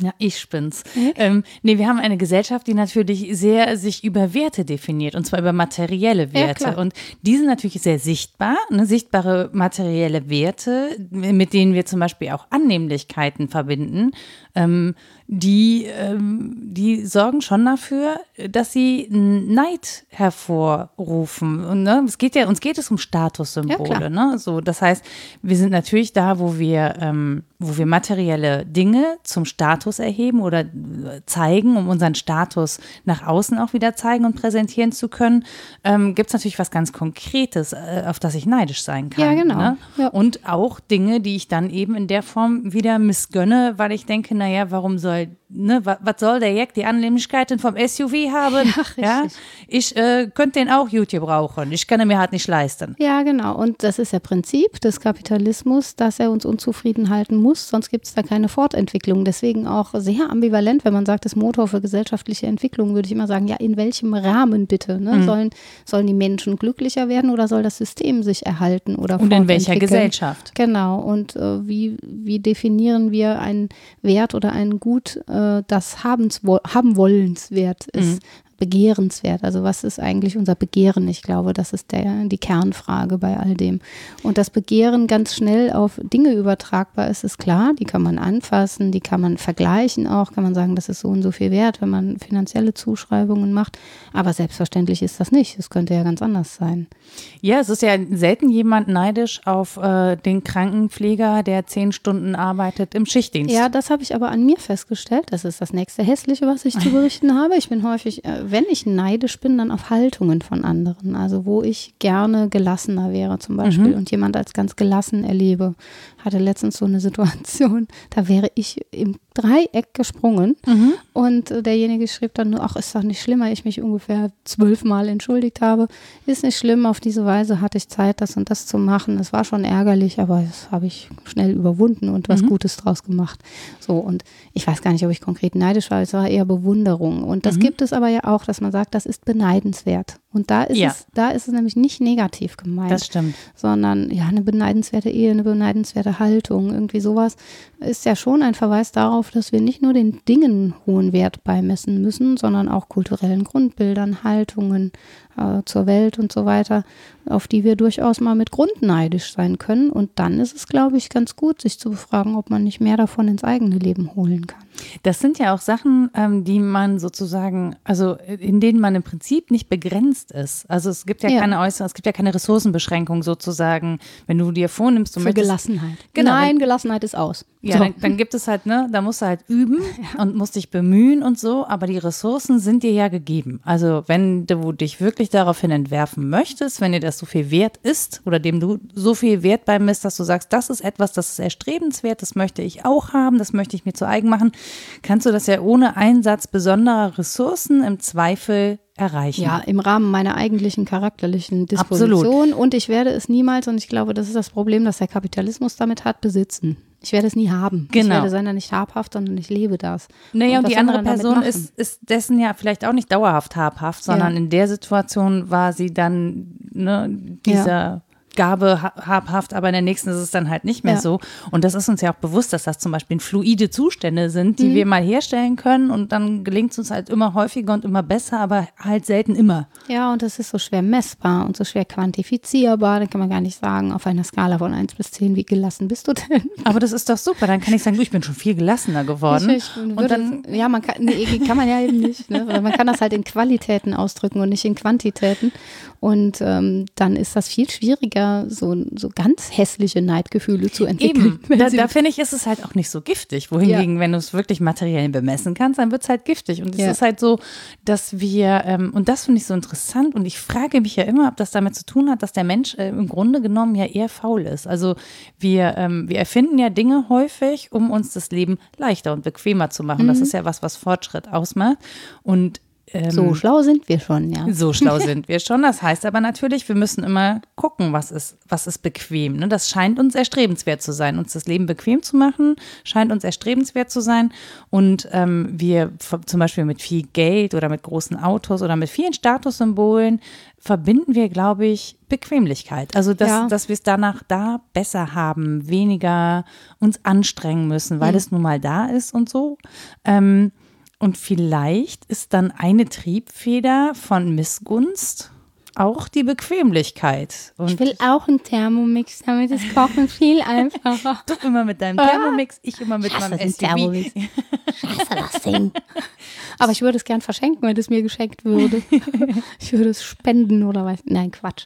Ja, ich spin's. Mhm. Ähm, nee, wir haben eine Gesellschaft, die natürlich sehr sich über Werte definiert und zwar über materielle Werte. Ja, und die sind natürlich sehr sichtbar, ne, sichtbare materielle Werte, mit denen wir zum Beispiel auch Annehmlichkeiten verbinden. Ähm, die, ähm, die sorgen schon dafür, dass sie Neid hervorrufen. Und ne, es geht ja, uns geht es um Statussymbole. Ja, ne? So, das heißt, wir sind natürlich da, wo wir, ähm, wo wir materielle Dinge zum Status erheben oder zeigen, um unseren Status nach außen auch wieder zeigen und präsentieren zu können, ähm, gibt es natürlich was ganz Konkretes, äh, auf das ich neidisch sein kann. Ja, genau. Ne? Ja. Und auch Dinge, die ich dann eben in der Form wieder missgönne, weil ich denke, naja, warum soll soll, ne, was soll der Jack die Annehmlichkeiten vom SUV haben? Ja, ja? Ich äh, könnte den auch YouTube brauchen. Ich kann ihn mir halt nicht leisten. Ja, genau. Und das ist ja Prinzip des Kapitalismus, dass er uns unzufrieden halten muss, sonst gibt es da keine Fortentwicklung. Deswegen auch sehr ambivalent, wenn man sagt, das Motor für gesellschaftliche Entwicklung, würde ich immer sagen, ja, in welchem Rahmen bitte? Ne? Mhm. Sollen, sollen die Menschen glücklicher werden oder soll das System sich erhalten oder Und in welcher Gesellschaft? Genau. Und äh, wie, wie definieren wir einen Wert oder einen Gut Gut äh, das Habens, haben wollenswert ist. Mhm begehrenswert? Also was ist eigentlich unser Begehren? Ich glaube, das ist der, die Kernfrage bei all dem. Und das Begehren ganz schnell auf Dinge übertragbar ist, ist klar. Die kann man anfassen, die kann man vergleichen auch, kann man sagen, das ist so und so viel wert, wenn man finanzielle Zuschreibungen macht. Aber selbstverständlich ist das nicht. Es könnte ja ganz anders sein. Ja, es ist ja selten jemand neidisch auf äh, den Krankenpfleger, der zehn Stunden arbeitet im Schichtdienst. Ja, das habe ich aber an mir festgestellt. Das ist das nächste Hässliche, was ich zu berichten habe. Ich bin häufig äh, wenn ich neidisch bin, dann auf Haltungen von anderen. Also wo ich gerne gelassener wäre zum Beispiel mhm. und jemand als ganz gelassen erlebe. Hatte letztens so eine Situation, da wäre ich im Dreieck gesprungen mhm. und äh, derjenige schrieb dann nur, ach, ist doch nicht schlimm, weil ich mich ungefähr zwölfmal entschuldigt habe. Ist nicht schlimm, auf diese Weise hatte ich Zeit, das und das zu machen. Es war schon ärgerlich, aber das habe ich schnell überwunden und was mhm. Gutes draus gemacht. So, und ich weiß gar nicht, ob ich konkret neidisch war, es war eher Bewunderung. Und das mhm. gibt es aber ja auch, dass man sagt, das ist beneidenswert. Und da ist, ja. es, da ist es nämlich nicht negativ gemeint. Das stimmt. Sondern ja, eine beneidenswerte Ehe, eine beneidenswerte Haltung, irgendwie sowas ist ja schon ein Verweis darauf, dass wir nicht nur den Dingen hohen Wert beimessen müssen, sondern auch kulturellen Grundbildern, Haltungen äh, zur Welt und so weiter, auf die wir durchaus mal mit Grund neidisch sein können. Und dann ist es, glaube ich, ganz gut, sich zu befragen, ob man nicht mehr davon ins eigene Leben holen kann. Das sind ja auch Sachen, ähm, die man sozusagen, also in denen man im Prinzip nicht begrenzt ist. Also es gibt ja, ja. keine äußere, es gibt ja keine Ressourcenbeschränkung sozusagen, wenn du dir vornimmst, du Für möchtest. Gelassenheit. Genau. Nein, Gelassenheit ist aus. Ja, so. dann, dann, gibt es halt, ne, da musst du halt üben ja. und musst dich bemühen und so, aber die Ressourcen sind dir ja gegeben. Also wenn du dich wirklich daraufhin entwerfen möchtest, wenn dir das so viel wert ist oder dem du so viel Wert beimisst, dass du sagst, das ist etwas, das ist erstrebenswert, das möchte ich auch haben, das möchte ich mir zu eigen machen, kannst du das ja ohne Einsatz besonderer Ressourcen im Zweifel erreichen. Ja, im Rahmen meiner eigentlichen charakterlichen Disposition. Absolut. Und ich werde es niemals, und ich glaube, das ist das Problem, das der Kapitalismus damit hat, besitzen. Ich werde es nie haben. Ich Genau. werde seiner nicht habhaft, sondern ich lebe das. Naja, und, was die andere Person ist, ist dessen ja vielleicht auch nicht dauerhaft habhaft, sondern Ja. in der Situation war sie dann ne, dieser Gabe ha- habhaft, aber in der nächsten ist es dann halt nicht mehr Ja. so. Und das ist uns ja auch bewusst, dass das zum Beispiel fluide Zustände sind, Mhm. die wir mal herstellen können und dann gelingt es uns halt immer häufiger und immer besser, aber halt selten immer. Ja, und das ist so schwer messbar und so schwer quantifizierbar. Dann kann man gar nicht sagen, auf einer Skala von 1 bis 10, wie gelassen bist du denn? Aber das ist doch super. Dann kann ich sagen, du, ich bin schon viel gelassener geworden. Ich, ich und dann ja, man kann, nee, kann man ja eben nicht. Ne? Weil Man kann das halt in Qualitäten ausdrücken und nicht in Quantitäten. Und ähm, dann ist das viel schwieriger, so, so ganz hässliche Neidgefühle zu entwickeln. Eben, da, da finde ich, ist es halt auch nicht so giftig. Wohingegen, wenn du es wirklich materiell bemessen kannst, dann wird es halt giftig. Und es Ja. ist halt so, dass wir, ähm, und das finde ich so interessant, und ich frage mich ja immer, ob das damit zu tun hat, dass der Mensch äh, im Grunde genommen ja eher faul ist. Also wir, ähm, wir erfinden ja Dinge häufig, um uns das Leben leichter und bequemer zu machen. Mhm. Das ist ja was, was Fortschritt ausmacht. Und ähm, so schlau sind wir schon, ja. so schlau sind wir schon. Das heißt aber natürlich, wir müssen immer gucken, was ist, was ist bequem. Ne? Das scheint uns erstrebenswert zu sein. Uns das Leben bequem zu machen, scheint uns erstrebenswert zu sein. Und ähm, wir zum Beispiel mit viel Geld oder mit großen Autos oder mit vielen Statussymbolen verbinden wir, glaube ich, Bequemlichkeit. Also, dass, Ja. dass wir es danach da besser haben, weniger uns anstrengen müssen, weil es nun mal da ist und so. Ähm, und vielleicht ist dann eine Triebfeder von Missgunst auch die Bequemlichkeit. Ich Und will auch einen Thermomix, damit ist Kochen viel einfacher. du immer mit deinem Thermomix, ich immer mit meinem den SUV. Thermomix. Scheiße, das Ding. Aber ich würde es gern verschenken, wenn es mir geschenkt würde. Ich würde es spenden oder weiß. Nein, Quatsch.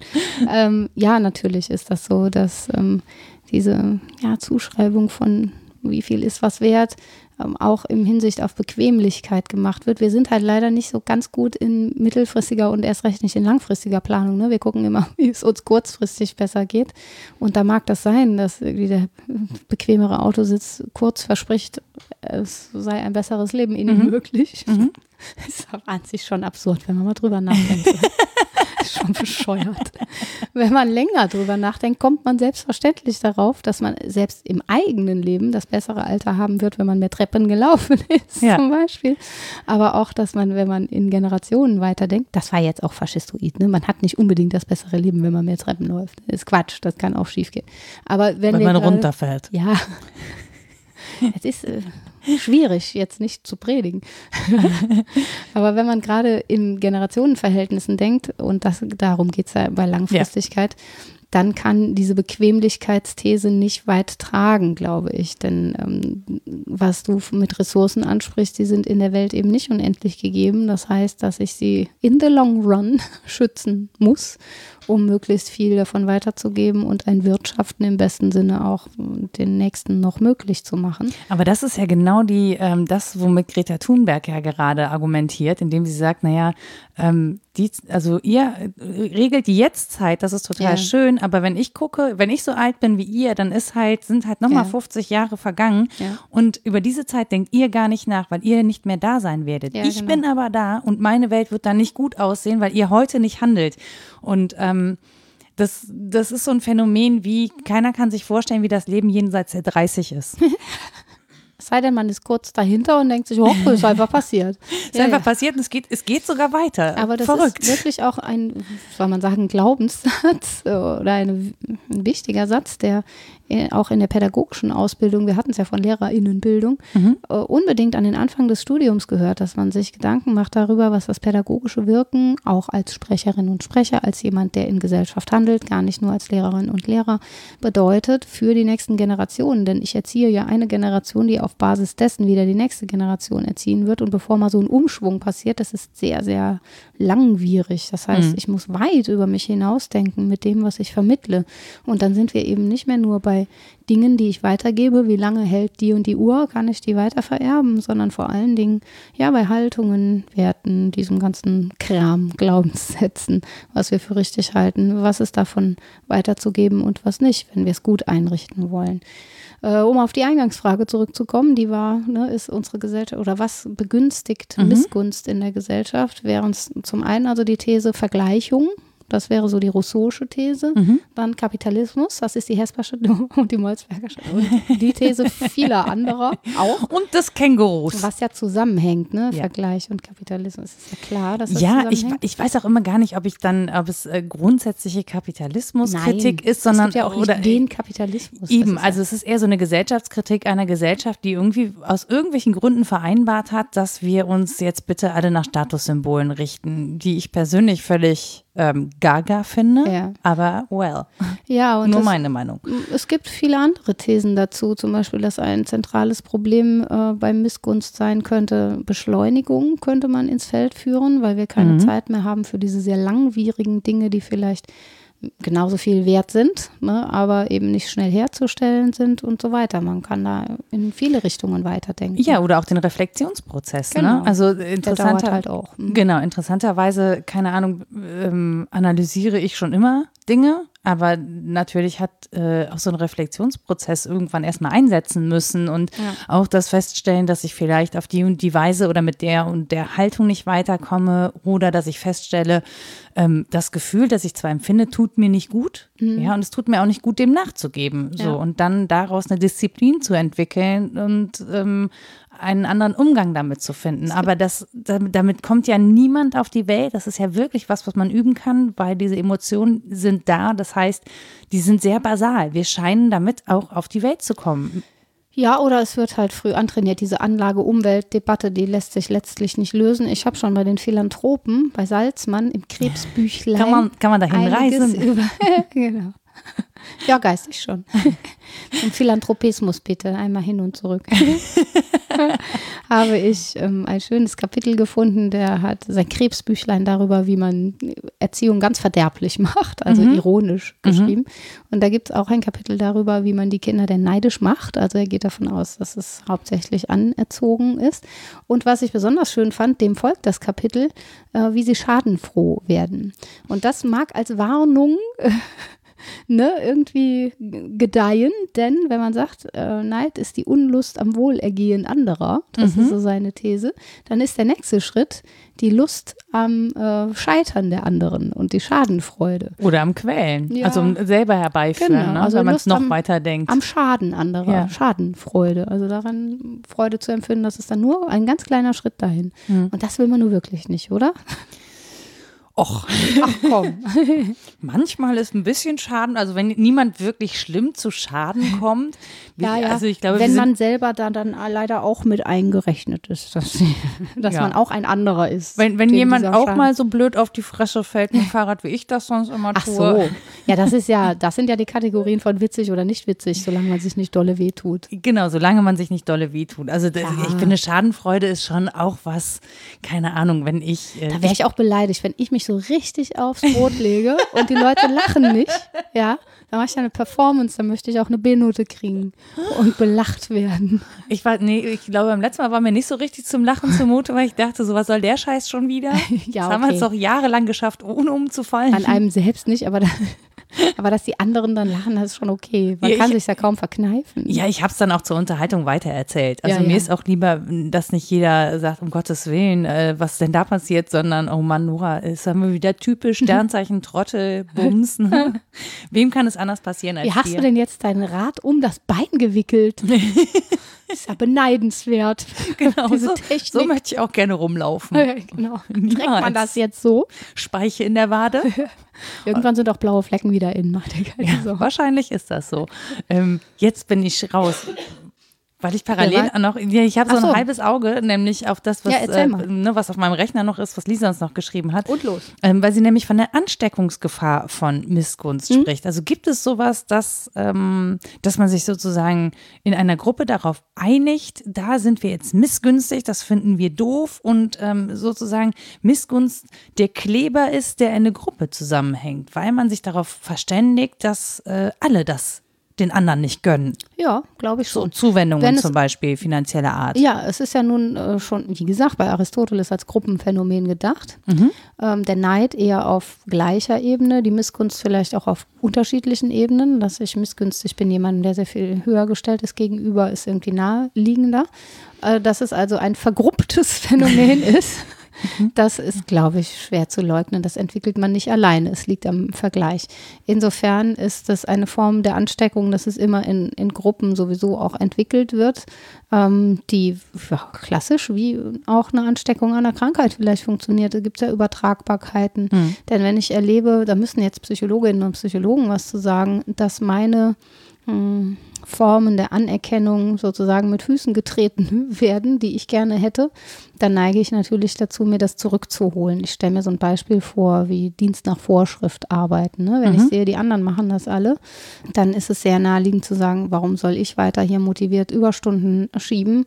Ähm, ja, natürlich ist das so, dass ähm, diese ja, Zuschreibung von wie viel ist was wert, ähm, auch im Hinsicht auf Bequemlichkeit gemacht wird. Wir sind halt leider nicht so ganz gut in mittelfristiger und erst recht nicht in langfristiger Planung. Ne? Wir gucken immer, wie es uns kurzfristig besser geht. Und da mag das sein, dass irgendwie der bequemere Autositz kurz verspricht, es sei ein besseres Leben ihnen möglich. Ist aber an sich schon absurd, wenn man mal drüber nachdenkt. ist schon bescheuert. Wenn man länger drüber nachdenkt, kommt man selbstverständlich darauf, dass man selbst im eigenen Leben das bessere Alter haben wird, wenn man mehr Treppen gelaufen ist, Ja. zum Beispiel. Aber auch, dass man, wenn man in Generationen weiterdenkt, das war jetzt auch faschistoid, ne? Man hat nicht unbedingt das bessere Leben, wenn man mehr Treppen läuft. ist Quatsch, das kann auch schiefgehen. Aber wenn, Wenn man gerade- runterfällt. ja. Es ist äh, schwierig, jetzt nicht zu predigen. Aber wenn man gerade in Generationenverhältnissen denkt, und das, darum geht es ja bei Langfristigkeit, dann kann diese Bequemlichkeitsthese nicht weit tragen, glaube ich. Denn ähm, was du mit Ressourcen ansprichst, die sind in der Welt eben nicht unendlich gegeben. Das heißt, dass ich sie in the long run schützen muss, um möglichst viel davon weiterzugeben und ein Wirtschaften im besten Sinne auch den Nächsten noch möglich zu machen. Aber das ist ja genau die, ähm, das, womit Greta Thunberg ja gerade argumentiert, indem sie sagt, naja, ähm, die, also ihr äh, regelt die Jetztzeit, das ist total Ja. schön, aber wenn ich gucke, wenn ich so alt bin wie ihr, dann ist halt, sind halt nochmal Ja. 50 Jahre vergangen Ja. und über diese Zeit denkt ihr gar nicht nach, weil ihr nicht mehr da sein werdet. Ja, ich genau. bin aber da und meine Welt wird dann nicht gut aussehen, weil ihr heute nicht handelt. Und ähm, das, das ist so ein Phänomen wie, keiner kann sich vorstellen, wie das Leben jenseits der 30 ist. Sei denn, man ist kurz dahinter und denkt sich, oh, ist einfach passiert. Es ist einfach passiert und es geht, es geht sogar weiter. Aber das Verrückt. ist wirklich auch ein, soll man sagen, Glaubenssatz oder eine, ein wichtiger Satz, der auch in der pädagogischen Ausbildung, wir hatten es ja von LehrerInnenbildung, äh, unbedingt an den Anfang des Studiums gehört, dass man sich Gedanken macht darüber, was das pädagogische Wirken auch als Sprecherin und Sprecher, als jemand, der in Gesellschaft handelt, gar nicht nur als Lehrerin und Lehrer bedeutet für die nächsten Generationen. Denn ich erziehe ja eine Generation, die auf Basis dessen wieder die nächste Generation erziehen wird. Und bevor mal so ein Umschwung passiert, das ist sehr, sehr langwierig. Das heißt, ich muss weit über mich hinausdenken mit dem, was ich vermittle. Und dann sind wir eben nicht mehr nur bei Dingen, die ich weitergebe, wie lange hält die und die Uhr, kann ich die weiter vererben, sondern vor allen Dingen ja bei Haltungen, Werten, diesem ganzen Kram, Glaubenssätzen, was wir für richtig halten, was ist davon weiterzugeben und was nicht, wenn wir es gut einrichten wollen. Äh, um auf die Eingangsfrage zurückzukommen, die war, ne, ist unsere Gesellschaft oder was begünstigt Mhm. Missgunst in der Gesellschaft? Wären es zum einen also die These Vergleichung, das wäre so die Rousseausche These, Mhm. dann Kapitalismus, das ist die Hespersche und die Molzbergersche und die These vieler anderer auch. Und des Kängurus. Was ja zusammenhängt, ne? Ja. Vergleich und Kapitalismus. Ist ja klar, dass das Ja, ich, ich weiß auch immer gar nicht, ob ich dann, ob es äh, grundsätzliche Kapitalismuskritik ist, sondern es gibt ja auch nicht oder den Kapitalismus. Eben, also es ist eher so eine Gesellschaftskritik einer Gesellschaft, die irgendwie aus irgendwelchen Gründen vereinbart hat, dass wir uns jetzt bitte alle nach Statussymbolen richten, die ich persönlich völlig ähm, gaga finde, Ja. aber well, ja, und nur das, meine Meinung. es gibt viele andere Thesen dazu, zum Beispiel, dass ein zentrales Problem äh, beim Missgunst sein könnte, Beschleunigung könnte man ins Feld führen, weil wir keine Mhm. Zeit mehr haben für diese sehr langwierigen Dinge, die vielleicht genauso viel wert sind, ne, aber eben nicht schnell herzustellen sind und so weiter. Man kann da in viele Richtungen weiterdenken. Ja, oder auch den Reflexionsprozess. Genau. Ne? Also interessanter, halt auch. Mhm. Genau, interessanterweise, keine Ahnung, ähm, analysiere ich schon immer Dinge, aber natürlich hat äh, auch so ein Reflexionsprozess irgendwann erstmal einsetzen müssen und Ja. auch das Feststellen, dass ich vielleicht auf die und die Weise oder mit der und der Haltung nicht weiterkomme oder dass ich feststelle, ähm, das Gefühl, das ich zwar empfinde, tut mir nicht gut, ja, und es tut mir auch nicht gut, dem nachzugeben, so Ja. und dann daraus eine Disziplin zu entwickeln und ähm, einen anderen Umgang damit zu finden. Aber das, damit, kommt ja niemand auf die Welt. Das ist ja wirklich was, was man üben kann, weil diese Emotionen sind da. Das heißt, die sind sehr basal. Wir scheinen damit auch auf die Welt zu kommen. Ja, oder es wird halt früh antrainiert. Diese Anlage-Umwelt-Debatte, die lässt sich letztlich nicht lösen. Ich habe schon bei den Philanthropen, bei Salzmann im Krebsbüchlein. Kann man, kann man dahin reisen? Über, genau. Ja, geistig schon. Im Philanthropismus bitte, einmal hin und zurück. Habe ich ähm, ein schönes Kapitel gefunden, der hat sein Krebsbüchlein darüber, wie man Erziehung ganz verderblich macht, also ironisch geschrieben. Und da gibt es auch ein Kapitel darüber, wie man die Kinder denn neidisch macht. Also er geht davon aus, dass es hauptsächlich anerzogen ist. Und was ich besonders schön fand, dem folgt das Kapitel, äh, wie sie schadenfroh werden. Und das mag als Warnung ne, irgendwie gedeihen, denn wenn man sagt, äh, Neid ist die Unlust am Wohlergehen anderer, das ist so seine These, dann ist der nächste Schritt die Lust am äh, Scheitern der anderen und die Schadenfreude. Oder am Quälen. Ja. Also um selber herbeiführen, Genau, ne? also wenn man es noch weiter denkt. Am Schaden anderer, Ja. Schadenfreude. Also daran Freude zu empfinden, das ist dann nur ein ganz kleiner Schritt dahin. Und das will man nur wirklich nicht, oder? Och, Ach komm. manchmal ist ein bisschen Schaden, also wenn niemand wirklich schlimm zu Schaden kommt. wie- Ja, ja. Also ich glaube, Wenn man selber da dann leider auch mit eingerechnet ist, dass, dass Ja. man auch ein anderer ist. Wenn, wenn jemand auch Schaden- mal so blöd auf die Fresse fällt mit dem Fahrrad, wie ich das sonst immer Ach tue. so. Ja, das ist ja, das sind ja die Kategorien von witzig oder nicht witzig, solange man sich nicht dolle wehtut. Genau, solange man sich nicht dolle wehtut. Also das, ich finde, Schadenfreude ist schon auch was, keine Ahnung, wenn ich. Äh, Da wäre ich auch beleidigt, wenn ich mich so richtig aufs Brot lege und die Leute lachen nicht. Ja, dann mache ich eine Performance, dann möchte ich auch eine B-Note kriegen und belacht werden. ich war, nee, ich glaube, beim letzten Mal war mir nicht so richtig zum Lachen zumute, weil ich dachte, so was soll der Scheiß schon wieder? Ja, das haben wir okay. es doch jahrelang geschafft, ohne umzufallen. An einem selbst nicht, aber, da, aber dass die anderen dann lachen, das ist schon okay. Man Ja, kann ich- sich ja kaum verkneifen. Ja, ich habe es dann auch zur Unterhaltung weitererzählt. Also Ja, mir ja. ist auch lieber, dass nicht jeder sagt, um Gottes Willen, äh, was denn da passiert, sondern, oh Mann, Nora, ist haben wir wieder typisch Sternzeichen, Trottel, Bums. Ne? Wem kann es anders passieren als Wie hast dir? du denn jetzt dein Rad um das Bein gewickelt? ist ja beneidenswert. genau, diese so, Technik? so möchte ich auch gerne rumlaufen. genau. Trägt Niemals. man das jetzt so? Speiche in der Wade. Irgendwann sind auch blaue Flecken wieder in. Macht keine Ja, wahrscheinlich ist das so. Ähm, jetzt bin ich raus. Weil ich parallel noch, ja, ich habe so Ach ein so. halbes Auge, nämlich auf das, was, Ja, äh, ne, was auf meinem Rechner noch ist, was Lisa uns noch geschrieben hat. Und los. Ähm, weil sie nämlich von der Ansteckungsgefahr von Missgunst Mhm. spricht. Also gibt es sowas, dass, ähm, dass man sich sozusagen in einer Gruppe darauf einigt, da sind wir jetzt missgünstig, das finden wir doof und ähm, sozusagen Missgunst der Kleber ist, der eine Gruppe zusammenhängt, weil man sich darauf verständigt, dass äh, alle das den anderen nicht gönnen. Ja, glaube ich So schon. Zuwendungen Wenn es- zum Beispiel finanzieller Art. Ja, es ist ja nun äh, schon, wie gesagt, bei Aristoteles als Gruppenphänomen gedacht. Ähm, der Neid eher auf gleicher Ebene, die Missgunst vielleicht auch auf unterschiedlichen Ebenen. Dass ich missgünstig bin, jemandem, der sehr viel höher gestellt ist gegenüber, ist irgendwie naheliegender. Äh, dass es also ein vergrupptes Phänomen ist. Das ist, glaube ich, schwer zu leugnen. Das entwickelt man nicht alleine. Es liegt am Vergleich. Insofern ist das eine Form der Ansteckung, dass es immer in, in Gruppen sowieso auch entwickelt wird, ähm, die ja, klassisch wie auch eine Ansteckung einer Krankheit vielleicht funktioniert. Da gibt es ja Übertragbarkeiten. Denn wenn ich erlebe, da müssen jetzt Psychologinnen und Psychologen was zu sagen, dass meine hm, Formen der Anerkennung sozusagen mit Füßen getreten werden, die ich gerne hätte, dann neige ich natürlich dazu, mir das zurückzuholen. Ich stelle mir so ein Beispiel vor, wie Dienst nach Vorschrift arbeiten. Ne? Wenn ich sehe, die anderen machen das alle, dann ist es sehr naheliegend zu sagen, warum soll ich weiter hier motiviert Überstunden schieben,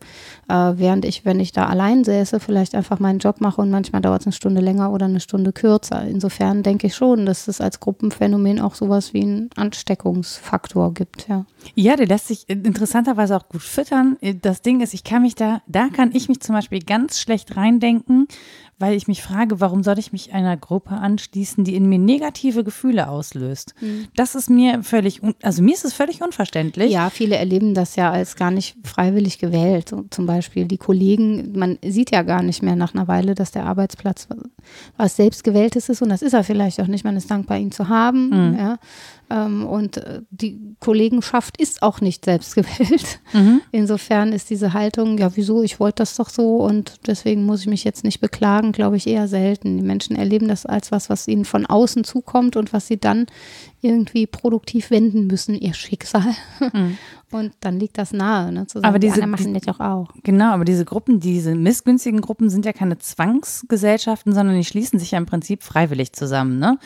äh, während ich, wenn ich da allein säße, vielleicht einfach meinen Job mache und manchmal dauert es eine Stunde länger oder eine Stunde kürzer. Insofern denke ich schon, dass es als Gruppenphänomen auch sowas wie einen Ansteckungsfaktor gibt. Ja. Ja, der lässt sich interessanterweise auch gut füttern. Das Ding ist, ich kann mich da, da kann ich mich zum Beispiel ganz schlecht reindenken, weil ich mich frage, warum soll ich mich einer Gruppe anschließen, die in mir negative Gefühle auslöst? Das ist mir völlig, also mir ist es völlig unverständlich. Ja, viele erleben das ja als gar nicht freiwillig gewählt. Zum Beispiel die Kollegen, man sieht ja gar nicht mehr nach einer Weile, dass der Arbeitsplatz was selbstgewähltes ist und das ist er vielleicht auch nicht. Man ist dankbar, ihn zu haben. Ja. Ähm, und äh, die Kollegenschaft ist auch nicht selbstgewählt. Insofern ist diese Haltung, ja, wieso, ich wollte das doch so und deswegen muss ich mich jetzt nicht beklagen, glaube ich, eher selten. Die Menschen erleben das als was, was ihnen von außen zukommt und was sie dann irgendwie produktiv wenden müssen, ihr Schicksal. Und dann liegt das nahe, ne, zu sagen, Aber die diese- anderen machen das doch auch. Genau, aber diese Gruppen, diese missgünstigen Gruppen sind ja keine Zwangsgesellschaften, sondern die schließen sich ja im Prinzip freiwillig zusammen. Ne?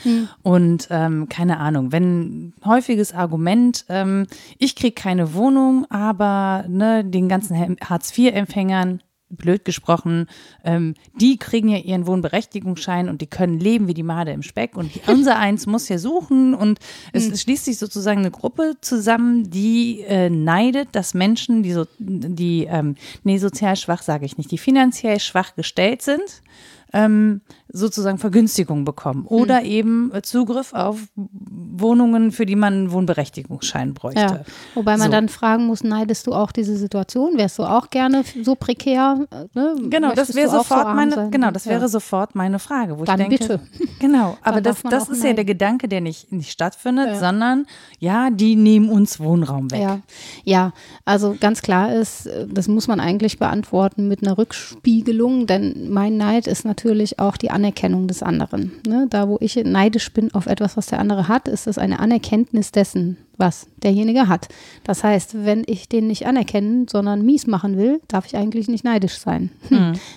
Und ähm, keine Ahnung, wenn häufiges Argument, ähm, ich kriege keine Wohnung, aber ne, den ganzen Hartz-IV-Empfängern, blöd gesprochen, ähm, die kriegen ja ihren Wohnberechtigungsschein und die können leben wie die Made im Speck. Und unser eins muss ja suchen. Und es, es schließt sich sozusagen eine Gruppe zusammen, die äh, neidet, dass Menschen, die so, die, ähm, nee, sozial schwach sage ich nicht, die finanziell schwach gestellt sind, ähm, sozusagen Vergünstigung bekommen oder eben äh, Zugriff auf Wohnungen, für die man einen Wohnberechtigungsschein bräuchte. Ja. Wobei man So. dann fragen muss, neidest du auch diese Situation? Wärst du auch gerne so prekär? äh, Ne? Genau, das wäre so sofort arm meine, sein? genau, das Ja. wäre sofort meine Frage, wo Dann ich denke, bitte. genau, aber das, das ist ja der neiden. Gedanke, der nicht, nicht stattfindet, Ja. sondern ja, die nehmen uns Wohnraum weg. Ja, ja, also ganz klar ist, äh, das muss man eigentlich beantworten mit einer Rückspiegelung, denn mein Neid ist natürlich auch die Anerkennung des anderen. Ne? Da, wo ich neidisch bin auf etwas, was der andere hat, ist es eine Anerkenntnis dessen, was derjenige hat. Das heißt, wenn ich den nicht anerkennen, sondern mies machen will, darf ich eigentlich nicht neidisch sein.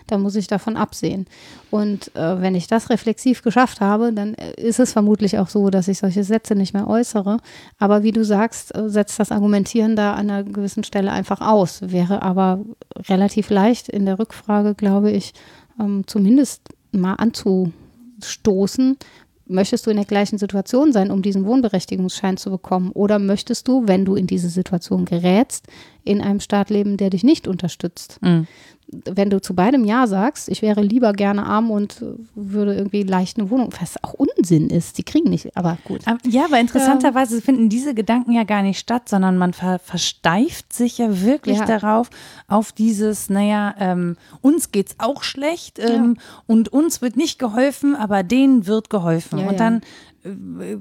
Da muss ich davon absehen. Und äh, wenn ich das reflexiv geschafft habe, dann äh, ist es vermutlich auch so, dass ich solche Sätze nicht mehr äußere. Aber wie du sagst, äh, setzt das Argumentieren da an einer gewissen Stelle einfach aus. Wäre aber relativ leicht in der Rückfrage, glaube ich, ähm, zumindest mal anzustoßen. Möchtest du in der gleichen Situation sein, um diesen Wohnberechtigungsschein zu bekommen? Oder möchtest du, wenn du in diese Situation gerätst, in einem Staat leben, der dich nicht unterstützt? Mhm. Wenn du zu beidem Ja sagst, ich wäre lieber gerne arm und würde irgendwie leicht eine Wohnung, was auch Unsinn ist, die kriegen nicht, aber gut. Aber- Ja, aber interessanterweise finden diese Gedanken ja gar nicht statt, sondern man ver versteift sich ja wirklich Ja. darauf, auf dieses, naja, ähm, uns geht's auch schlecht ähm, und uns wird nicht geholfen, aber denen wird geholfen. Ja, und ja. dann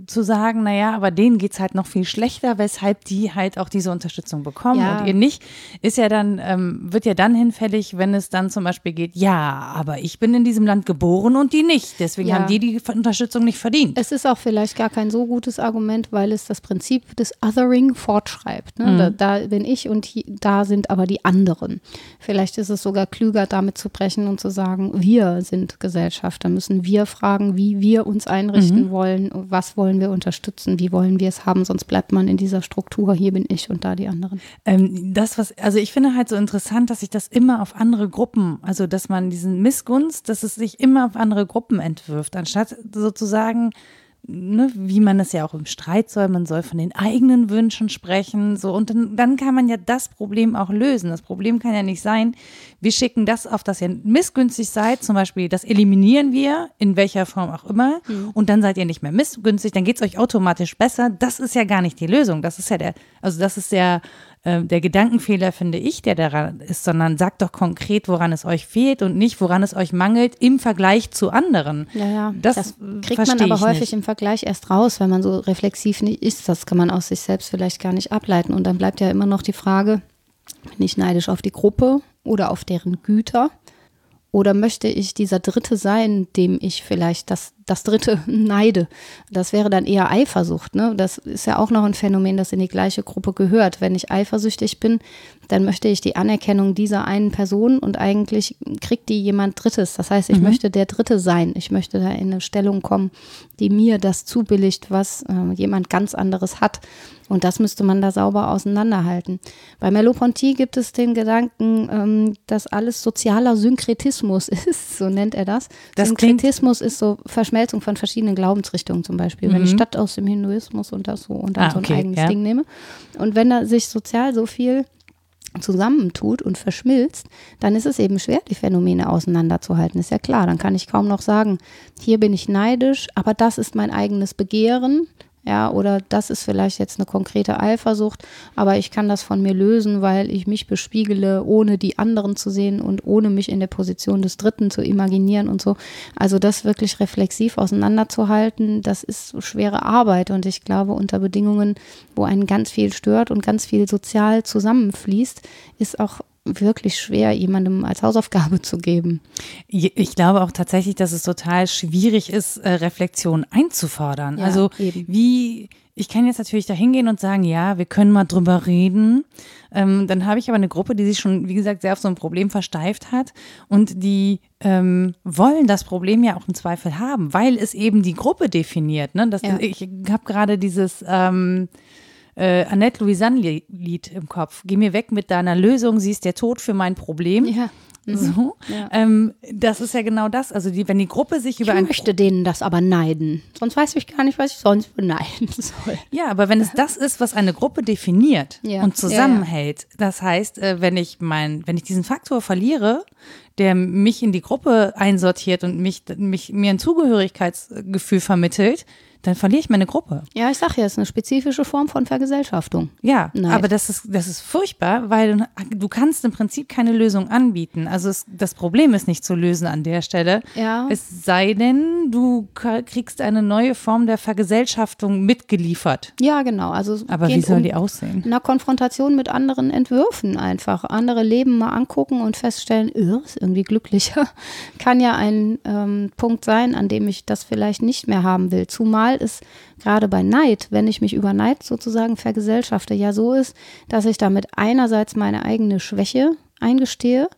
zu sagen, naja, aber denen geht's halt noch viel schlechter, weshalb die halt auch diese Unterstützung bekommen Ja. und ihr nicht, ist ja dann, ähm, wird ja dann hinfällig, wenn es dann zum Beispiel geht, ja, aber ich bin in diesem Land geboren und die nicht, deswegen Ja. haben die die Unterstützung nicht verdient. Es ist auch vielleicht gar kein so gutes Argument, weil es das Prinzip des Othering fortschreibt. Ne? Da, da bin ich und hi- da sind aber die anderen. Vielleicht ist es sogar klüger, damit zu brechen und zu sagen, wir sind Gesellschaft. Da müssen wir fragen, wie wir uns einrichten wollen, was wollen wir unterstützen, wie wollen wir es haben, sonst bleibt man in dieser Struktur, hier bin ich und da die anderen. Ähm, das, was, also ich finde halt so interessant, dass sich das immer auf andere Gruppen, also dass man diesen Missgunst, dass es sich immer auf andere Gruppen entwirft, anstatt sozusagen ne, wie man es ja auch im Streit soll, man soll von den eigenen Wünschen sprechen, so und dann, dann kann man ja das Problem auch lösen. Das Problem kann ja nicht sein, wir schicken das auf, dass ihr missgünstig seid, zum Beispiel, das eliminieren wir, in welcher Form auch immer, mhm. und dann seid ihr nicht mehr missgünstig, dann geht es euch automatisch besser. Das ist ja gar nicht die Lösung. Das ist ja der, also das ist der äh, der Gedankenfehler, finde ich, der daran ist, sondern sagt doch konkret, woran es euch fehlt und nicht, woran es euch mangelt im Vergleich zu anderen. Ja, ja. Das, das kriegt man aber häufig nicht. im Vergleich erst raus, wenn man so reflexiv nicht ist. Das kann man aus sich selbst vielleicht gar nicht ableiten. Und dann bleibt ja immer noch die Frage, bin ich neidisch auf die Gruppe oder auf deren Güter? Oder möchte ich dieser Dritte sein, dem ich vielleicht das, das Dritte neide? Das wäre dann eher Eifersucht. Ne? Das ist ja auch noch ein Phänomen, das in die gleiche Gruppe gehört. Wenn ich eifersüchtig bin, dann möchte ich die Anerkennung dieser einen Person und eigentlich kriegt die jemand Drittes. Das heißt, ich mhm. möchte der Dritte sein. Ich möchte da in eine Stellung kommen, die mir das zubilligt, was äh, jemand ganz anderes hat. Und das müsste man da sauber auseinanderhalten. Bei Merleau-Ponty gibt es den Gedanken, ähm, dass alles sozialer Synkretismus ist, so nennt er das. das Synkretismus ist so Verschmelzung von verschiedenen Glaubensrichtungen zum Beispiel. Mhm. Wenn ich. Stadt aus dem Hinduismus und das so und dann ah, so ein eigenes ja. Ding nehme. Und wenn da sich sozial so viel zusammentut und verschmilzt, dann ist es eben schwer, die Phänomene auseinanderzuhalten. Ist ja klar, dann kann ich kaum noch sagen, hier bin ich neidisch, aber das ist mein eigenes Begehren ja, oder das ist vielleicht jetzt eine konkrete Eifersucht, aber ich kann das von mir lösen, weil ich mich bespiegele, ohne die anderen zu sehen und ohne mich in der Position des Dritten zu imaginieren und so. Also das wirklich reflexiv auseinanderzuhalten, das ist schwere Arbeit und ich glaube, unter Bedingungen, wo einen ganz viel stört und ganz viel sozial zusammenfließt, ist auch wirklich schwer, jemandem als Hausaufgabe zu geben. Ich glaube auch tatsächlich, dass es total schwierig ist, äh, Reflexion einzufordern. Ja, also eben. wie, ich kann jetzt natürlich da hingehen und sagen, ja, wir können mal drüber reden. Ähm, dann habe ich aber eine Gruppe, die sich schon, wie gesagt, sehr auf so ein Problem versteift hat und die ähm, wollen das Problem ja auch im Zweifel haben, weil es eben die Gruppe definiert. Ne? Das, ja. Ich habe gerade dieses ähm, äh, Annette Louisanne-Lied im Kopf. Geh mir weg mit deiner Lösung, sie ist der Tod für mein Problem. Ja. Mhm. So. Ja. Ähm, das ist ja genau das. Also die, wenn die Gruppe sich über ich möchte denen das aber neiden. Sonst weiß ich gar nicht, was ich sonst beneiden soll. Ja, aber wenn es das ist, was eine Gruppe definiert ja. und zusammenhält, das heißt, äh, wenn ich mein, wenn ich diesen Faktor verliere, der mich in die Gruppe einsortiert und mich, mich mir ein Zugehörigkeitsgefühl vermittelt, dann verliere ich meine Gruppe. Ja, ich sage ja, es ist eine spezifische Form von Vergesellschaftung. Ja, Nein. aber das ist, das ist furchtbar, weil du, du kannst im Prinzip keine Lösung anbieten. Also es, das Problem ist nicht zu lösen an der Stelle. Ja. Es sei denn, du kriegst eine neue Form der Vergesellschaftung mitgeliefert. Ja, genau. Also aber wie soll um die aussehen? In einer Konfrontation mit anderen Entwürfen einfach. Andere Leben mal angucken und feststellen, oh, ist irgendwie glücklicher. Kann ja ein ähm, Punkt sein, an dem ich das vielleicht nicht mehr haben will. Zumal Mal ist gerade bei Neid, wenn ich mich über Neid sozusagen vergesellschafte, ja so ist, dass ich damit einerseits meine eigene Schwäche eingestehe,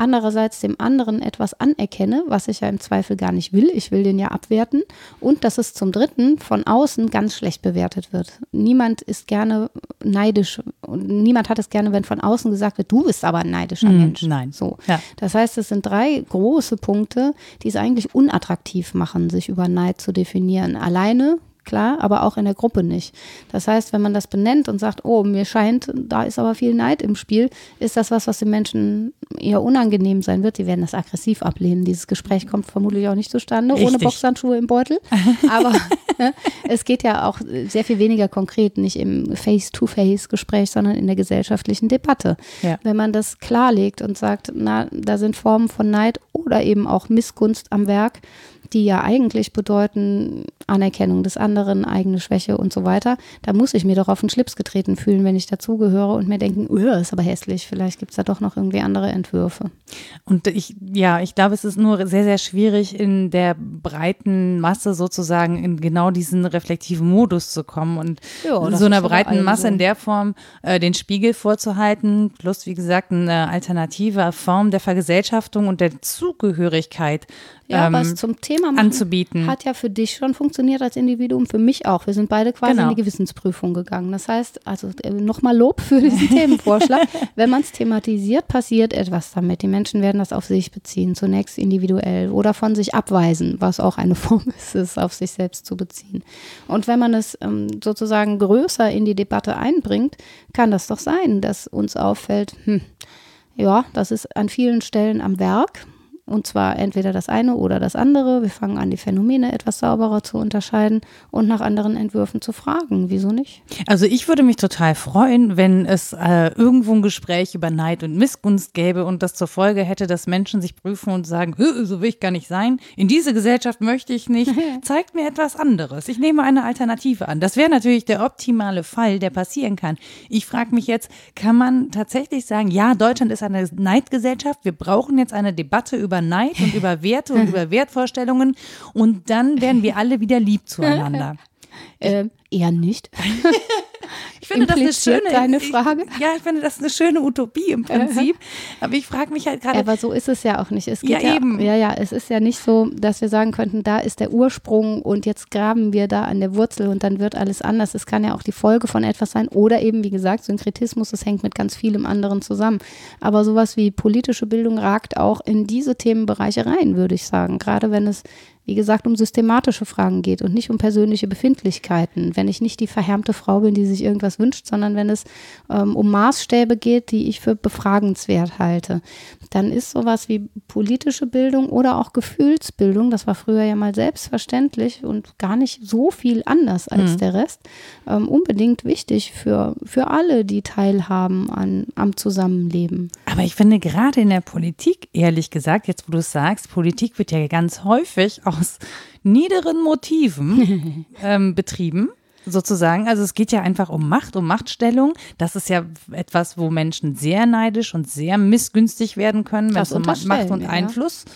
andererseits dem anderen etwas anerkenne, was ich ja im Zweifel gar nicht will. Ich will den ja abwerten. Und dass es zum Dritten von außen ganz schlecht bewertet wird. Niemand ist gerne neidisch und niemand hat es gerne, wenn von außen gesagt wird, du bist aber ein neidischer mm, Mensch. Nein. So. Ja. Das heißt, es sind drei große Punkte, die es eigentlich unattraktiv machen, sich über Neid zu definieren. Alleine klar, aber auch in der Gruppe nicht. Das heißt, wenn man das benennt und sagt, oh, mir scheint, da ist aber viel Neid im Spiel, ist das was, was den Menschen eher unangenehm sein wird. Sie werden das aggressiv ablehnen. Dieses Gespräch kommt vermutlich auch nicht zustande, Richtig. ohne Boxhandschuhe im Beutel. Aber ne, es geht ja auch sehr viel weniger konkret, nicht im Face-to-Face-Gespräch, sondern in der gesellschaftlichen Debatte. Ja. Wenn man das klarlegt und sagt, na, da sind Formen von Neid oder eben auch Missgunst am Werk, die ja eigentlich bedeuten Anerkennung des anderen, eigene Schwäche und so weiter, da muss ich mir doch auf den Schlips getreten fühlen, wenn ich dazugehöre und mir denken, oh, ist aber hässlich, vielleicht gibt es da doch noch irgendwie andere Entwürfe. Und ich, ja, ich glaube, es ist nur sehr, sehr schwierig, in der breiten Masse sozusagen in genau diesen reflektiven Modus zu kommen und jo, so einer breiten Masse so. in der Form äh, den Spiegel vorzuhalten, plus wie gesagt eine alternative Form der Vergesellschaftung und der Zugehörigkeit Ja, ähm, was zum Thema machen anzubieten. hat ja für dich schon funktioniert als Individuum, für mich auch. Wir sind beide quasi Genau. in die Gewissensprüfung gegangen. Das heißt, also äh, nochmal Lob für diesen Themenvorschlag. Wenn man es thematisiert, passiert etwas damit. Die Menschen werden das auf sich beziehen, zunächst individuell oder von sich abweisen, was auch eine Form ist, es auf sich selbst zu beziehen. Und wenn man es ähm, sozusagen größer in die Debatte einbringt, kann das doch sein, dass uns auffällt, hm, ja, das ist an vielen Stellen am Werk. Und zwar entweder das eine oder das andere. Wir fangen an, die Phänomene etwas sauberer zu unterscheiden und nach anderen Entwürfen zu fragen. Wieso nicht? Also ich würde mich total freuen, wenn es äh, irgendwo ein Gespräch über Neid und Missgunst gäbe und das zur Folge hätte, dass Menschen sich prüfen und sagen, "Hö, so will ich gar nicht sein, in diese Gesellschaft möchte ich nicht, zeigt mir etwas anderes. Ich nehme eine Alternative an. Das wäre natürlich der optimale Fall, der passieren kann. Ich frage mich jetzt, kann man tatsächlich sagen, ja, Deutschland ist eine Neidgesellschaft, wir brauchen jetzt eine Debatte über Neid und über Werte und über Wertvorstellungen und dann werden wir alle wieder lieb zueinander. Ähm, eher nicht. Ich finde das eine Impliziert schöne deine ich- Frage? Ja, ich finde das eine schöne Utopie im Prinzip. Aber ich frage mich halt gerade. Aber so ist es ja auch nicht. Es geht Ja, ja, eben. ja, ja, es ist ja nicht so, dass wir sagen könnten, da ist der Ursprung und jetzt graben wir da an der Wurzel und dann wird alles anders. Es kann ja auch die Folge von etwas sein oder eben, wie gesagt, Synkretismus, es hängt mit ganz vielem anderen zusammen. Aber sowas wie politische Bildung ragt auch in diese Themenbereiche rein, würde ich sagen. Gerade wenn es wie gesagt, um systematische Fragen geht und nicht um persönliche Befindlichkeiten. Wenn ich nicht die verhärmte Frau bin, die sich irgendwas wünscht, sondern wenn es ähm, um Maßstäbe geht, die ich für befragenswert halte, dann ist sowas wie politische Bildung oder auch Gefühlsbildung, das war früher ja mal selbstverständlich und gar nicht so viel anders als der Rest, ähm, unbedingt wichtig für, für alle, die teilhaben an, am Zusammenleben. Aber ich finde gerade in der Politik, ehrlich gesagt, jetzt wo du es sagst, Politik wird ja ganz häufig aus niederen Motiven ähm, betrieben. Sozusagen. Also es geht ja einfach um Macht, um Machtstellung. Das ist ja etwas, wo Menschen sehr neidisch und sehr missgünstig werden können, wenn es um Macht und ja. Einfluss geht.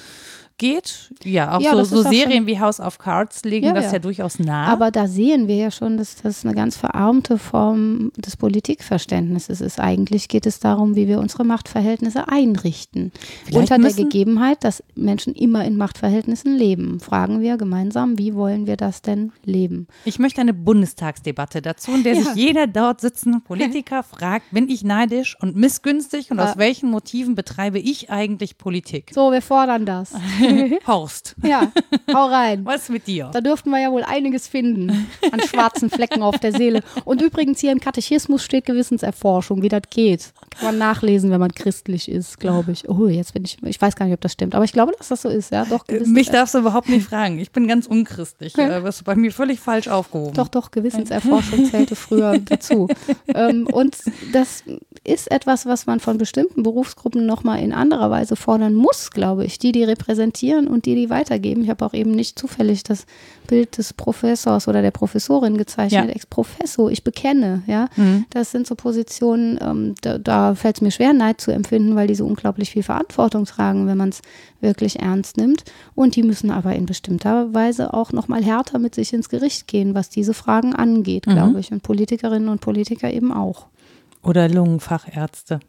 Ja, auch Ja, so, so auch Serien wie House of Cards legen Ja, das ja. ja durchaus nahe. Aber da sehen wir ja schon, dass das eine ganz verarmte Form des Politikverständnisses ist. Eigentlich geht es darum, wie wir unsere Machtverhältnisse einrichten. Vielleicht Unter der Gegebenheit, dass Menschen immer in Machtverhältnissen leben. Fragen wir gemeinsam, wie wollen wir das denn leben? Ich möchte eine Bundestagsdebatte dazu, in der sich jeder dort sitzende Politiker fragt, bin ich neidisch und missgünstig und aus welchen Motiven betreibe ich eigentlich Politik? So, wir fordern das. Horst, Ja, hau rein. was mit dir? Da dürften wir ja wohl einiges finden an schwarzen Flecken auf der Seele. Und übrigens hier im Katechismus steht Gewissenserforschung, wie das geht. Kann man nachlesen, wenn man christlich ist, glaube ich. Oh, jetzt bin ich, ich weiß gar nicht, ob das stimmt, aber ich glaube, dass das so ist, ja. Doch, Mich Gewissens- darfst du überhaupt nicht fragen. Ich bin ganz unchristlich. Äh, Was bei mir völlig falsch aufgehoben. Doch, doch, Gewissenserforschung zählte früher dazu. Ähm, und das ist etwas, was man von bestimmten Berufsgruppen nochmal in anderer Weise fordern muss, glaube ich. Die, die repräsentieren und die, die weitergeben. Ich habe auch eben nicht zufällig das Bild des Professors oder der Professorin gezeichnet. Ja. Ex-Professo, ich bekenne, ja. Mhm. Das sind so Positionen, ähm, da, da fällt es mir schwer, Neid zu empfinden, weil die so unglaublich viel Verantwortung tragen, wenn man es wirklich ernst nimmt. Und die müssen aber in bestimmter Weise auch nochmal härter mit sich ins Gericht gehen, was diese Fragen angeht, glaube ich. Und Politikerinnen und Politiker eben auch. Oder Lungenfachärzte.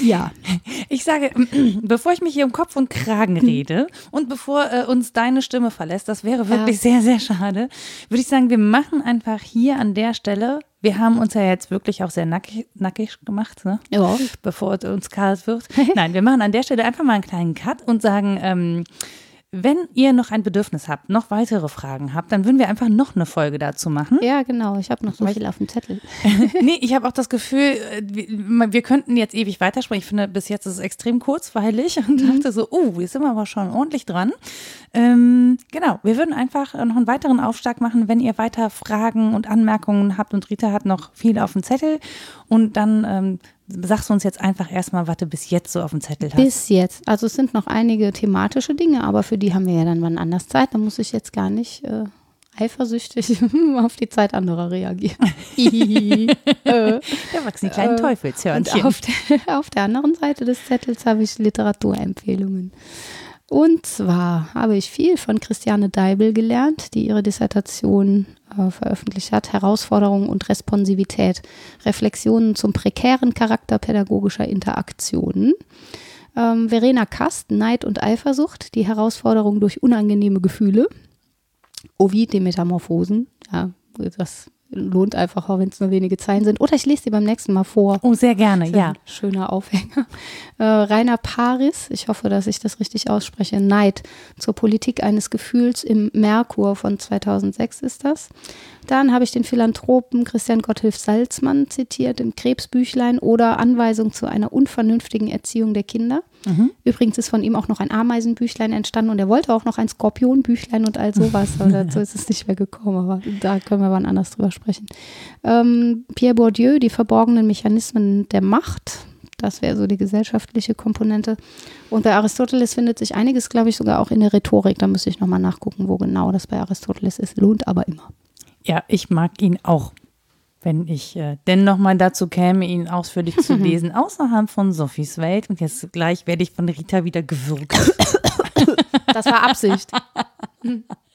Ja. Ich sage, bevor ich mich hier um Kopf und Kragen rede und bevor äh, uns deine Stimme verlässt, das wäre wirklich sehr, sehr schade, würde ich sagen, wir machen einfach hier an der Stelle, wir haben uns ja jetzt wirklich auch sehr nackig, nackig gemacht, ne? Ja. bevor es uns kalt wird. Nein, wir machen an der Stelle einfach mal einen kleinen Cut und sagen, ähm, wenn ihr noch ein Bedürfnis habt, noch weitere Fragen habt, dann würden wir einfach noch eine Folge dazu machen. Ja, genau. Ich habe noch so viel auf dem Zettel. nee, ich habe auch das Gefühl, äh, wir, könnten jetzt ewig weitersprechen. Ich finde, bis jetzt ist es extrem kurzweilig und dachte so, oh, wir sind aber schon ordentlich dran. Ähm, genau, wir würden einfach noch einen weiteren Aufschlag machen, wenn ihr weiter Fragen und Anmerkungen habt und Rita hat noch viel auf dem Zettel und dann ähm, sagst du uns jetzt einfach erstmal, was du bis jetzt so auf dem Zettel hast. Bis jetzt. Also es sind noch einige thematische Dinge, aber für die haben wir ja dann wann anders Zeit. Da muss ich jetzt gar nicht äh, eifersüchtig auf die Zeit anderer reagieren. äh, Da wachsen die kleinen Äh, Teufelshörnchen. Und auf der, auf der anderen Seite des Zettels habe ich Literaturempfehlungen. Und zwar habe ich viel von Christiane Deibel gelernt, die ihre Dissertation äh, veröffentlicht hat. Herausforderungen und Responsivität. Reflexionen zum prekären Charakter pädagogischer Interaktionen. Ähm, Verena Kast, Neid und Eifersucht, die Herausforderung durch unangenehme Gefühle. Ovid, die Metamorphosen. Ja, das lohnt einfach auch, wenn es nur wenige Zeilen sind. Oder ich lese sie beim nächsten Mal vor. Oh, sehr gerne, ja. Schöner Aufhänger. Äh, Rainer Paris, ich hoffe, dass ich das richtig ausspreche, Neid zur Politik eines Gefühls im Merkur von 2006 ist das. Dann habe ich den Philanthropen Christian Gotthilf Salzmann zitiert im Krebsbüchlein oder Anweisung zu einer unvernünftigen Erziehung der Kinder. Mhm. Übrigens ist von ihm auch noch ein Ameisenbüchlein entstanden und er wollte auch noch ein Skorpionbüchlein und all sowas, aber dazu ist es nicht mehr gekommen, aber da können wir wann anders drüber sprechen. Ähm, Pierre Bourdieu, die verborgenen Mechanismen der Macht, das wäre so die gesellschaftliche Komponente. Und bei Aristoteles findet sich einiges, glaube ich, sogar auch in der Rhetorik. Da müsste ich nochmal nachgucken, wo genau das bei Aristoteles ist. Lohnt aber immer. Ja, ich mag ihn auch wenn ich äh, denn nochmal dazu käme, ihn ausführlich zu lesen, außerhalb von Sophies Welt. Und jetzt gleich werde ich von Rita wieder gewürgt. Das war Absicht.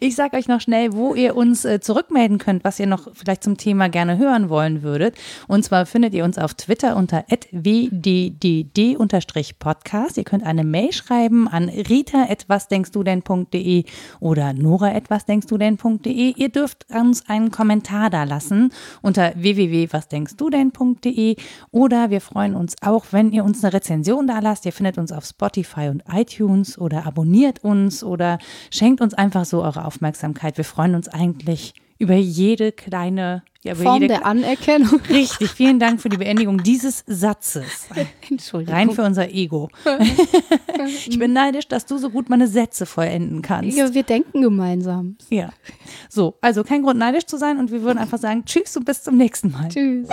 Ich sage euch noch schnell, wo ihr uns äh, zurückmelden könnt, was ihr noch vielleicht zum Thema gerne hören wollen würdet. Und zwar findet ihr uns auf Twitter unter wddd-podcast. Ihr könnt eine Mail schreiben an rita.wasdenkstudenn.de oder nora.wasdenkstudenn.de. Ihr dürft uns einen Kommentar da lassen unter www.wasdenkstudenn.de oder wir freuen uns auch, wenn ihr uns eine Rezension da lasst. Ihr findet uns auf Spotify und iTunes oder abonniert uns oder schenkt uns einfach einfach so eure Aufmerksamkeit. Wir freuen uns eigentlich über jede kleine ja, Form jede, der Anerkennung. Richtig, vielen Dank für die Beendigung dieses Satzes. Entschuldigung. Rein für unser Ego. ich bin neidisch, dass du so gut meine Sätze vollenden kannst. Ja, wir denken gemeinsam. Ja. So, also kein Grund neidisch zu sein und wir würden einfach sagen, tschüss und bis zum nächsten Mal. Tschüss.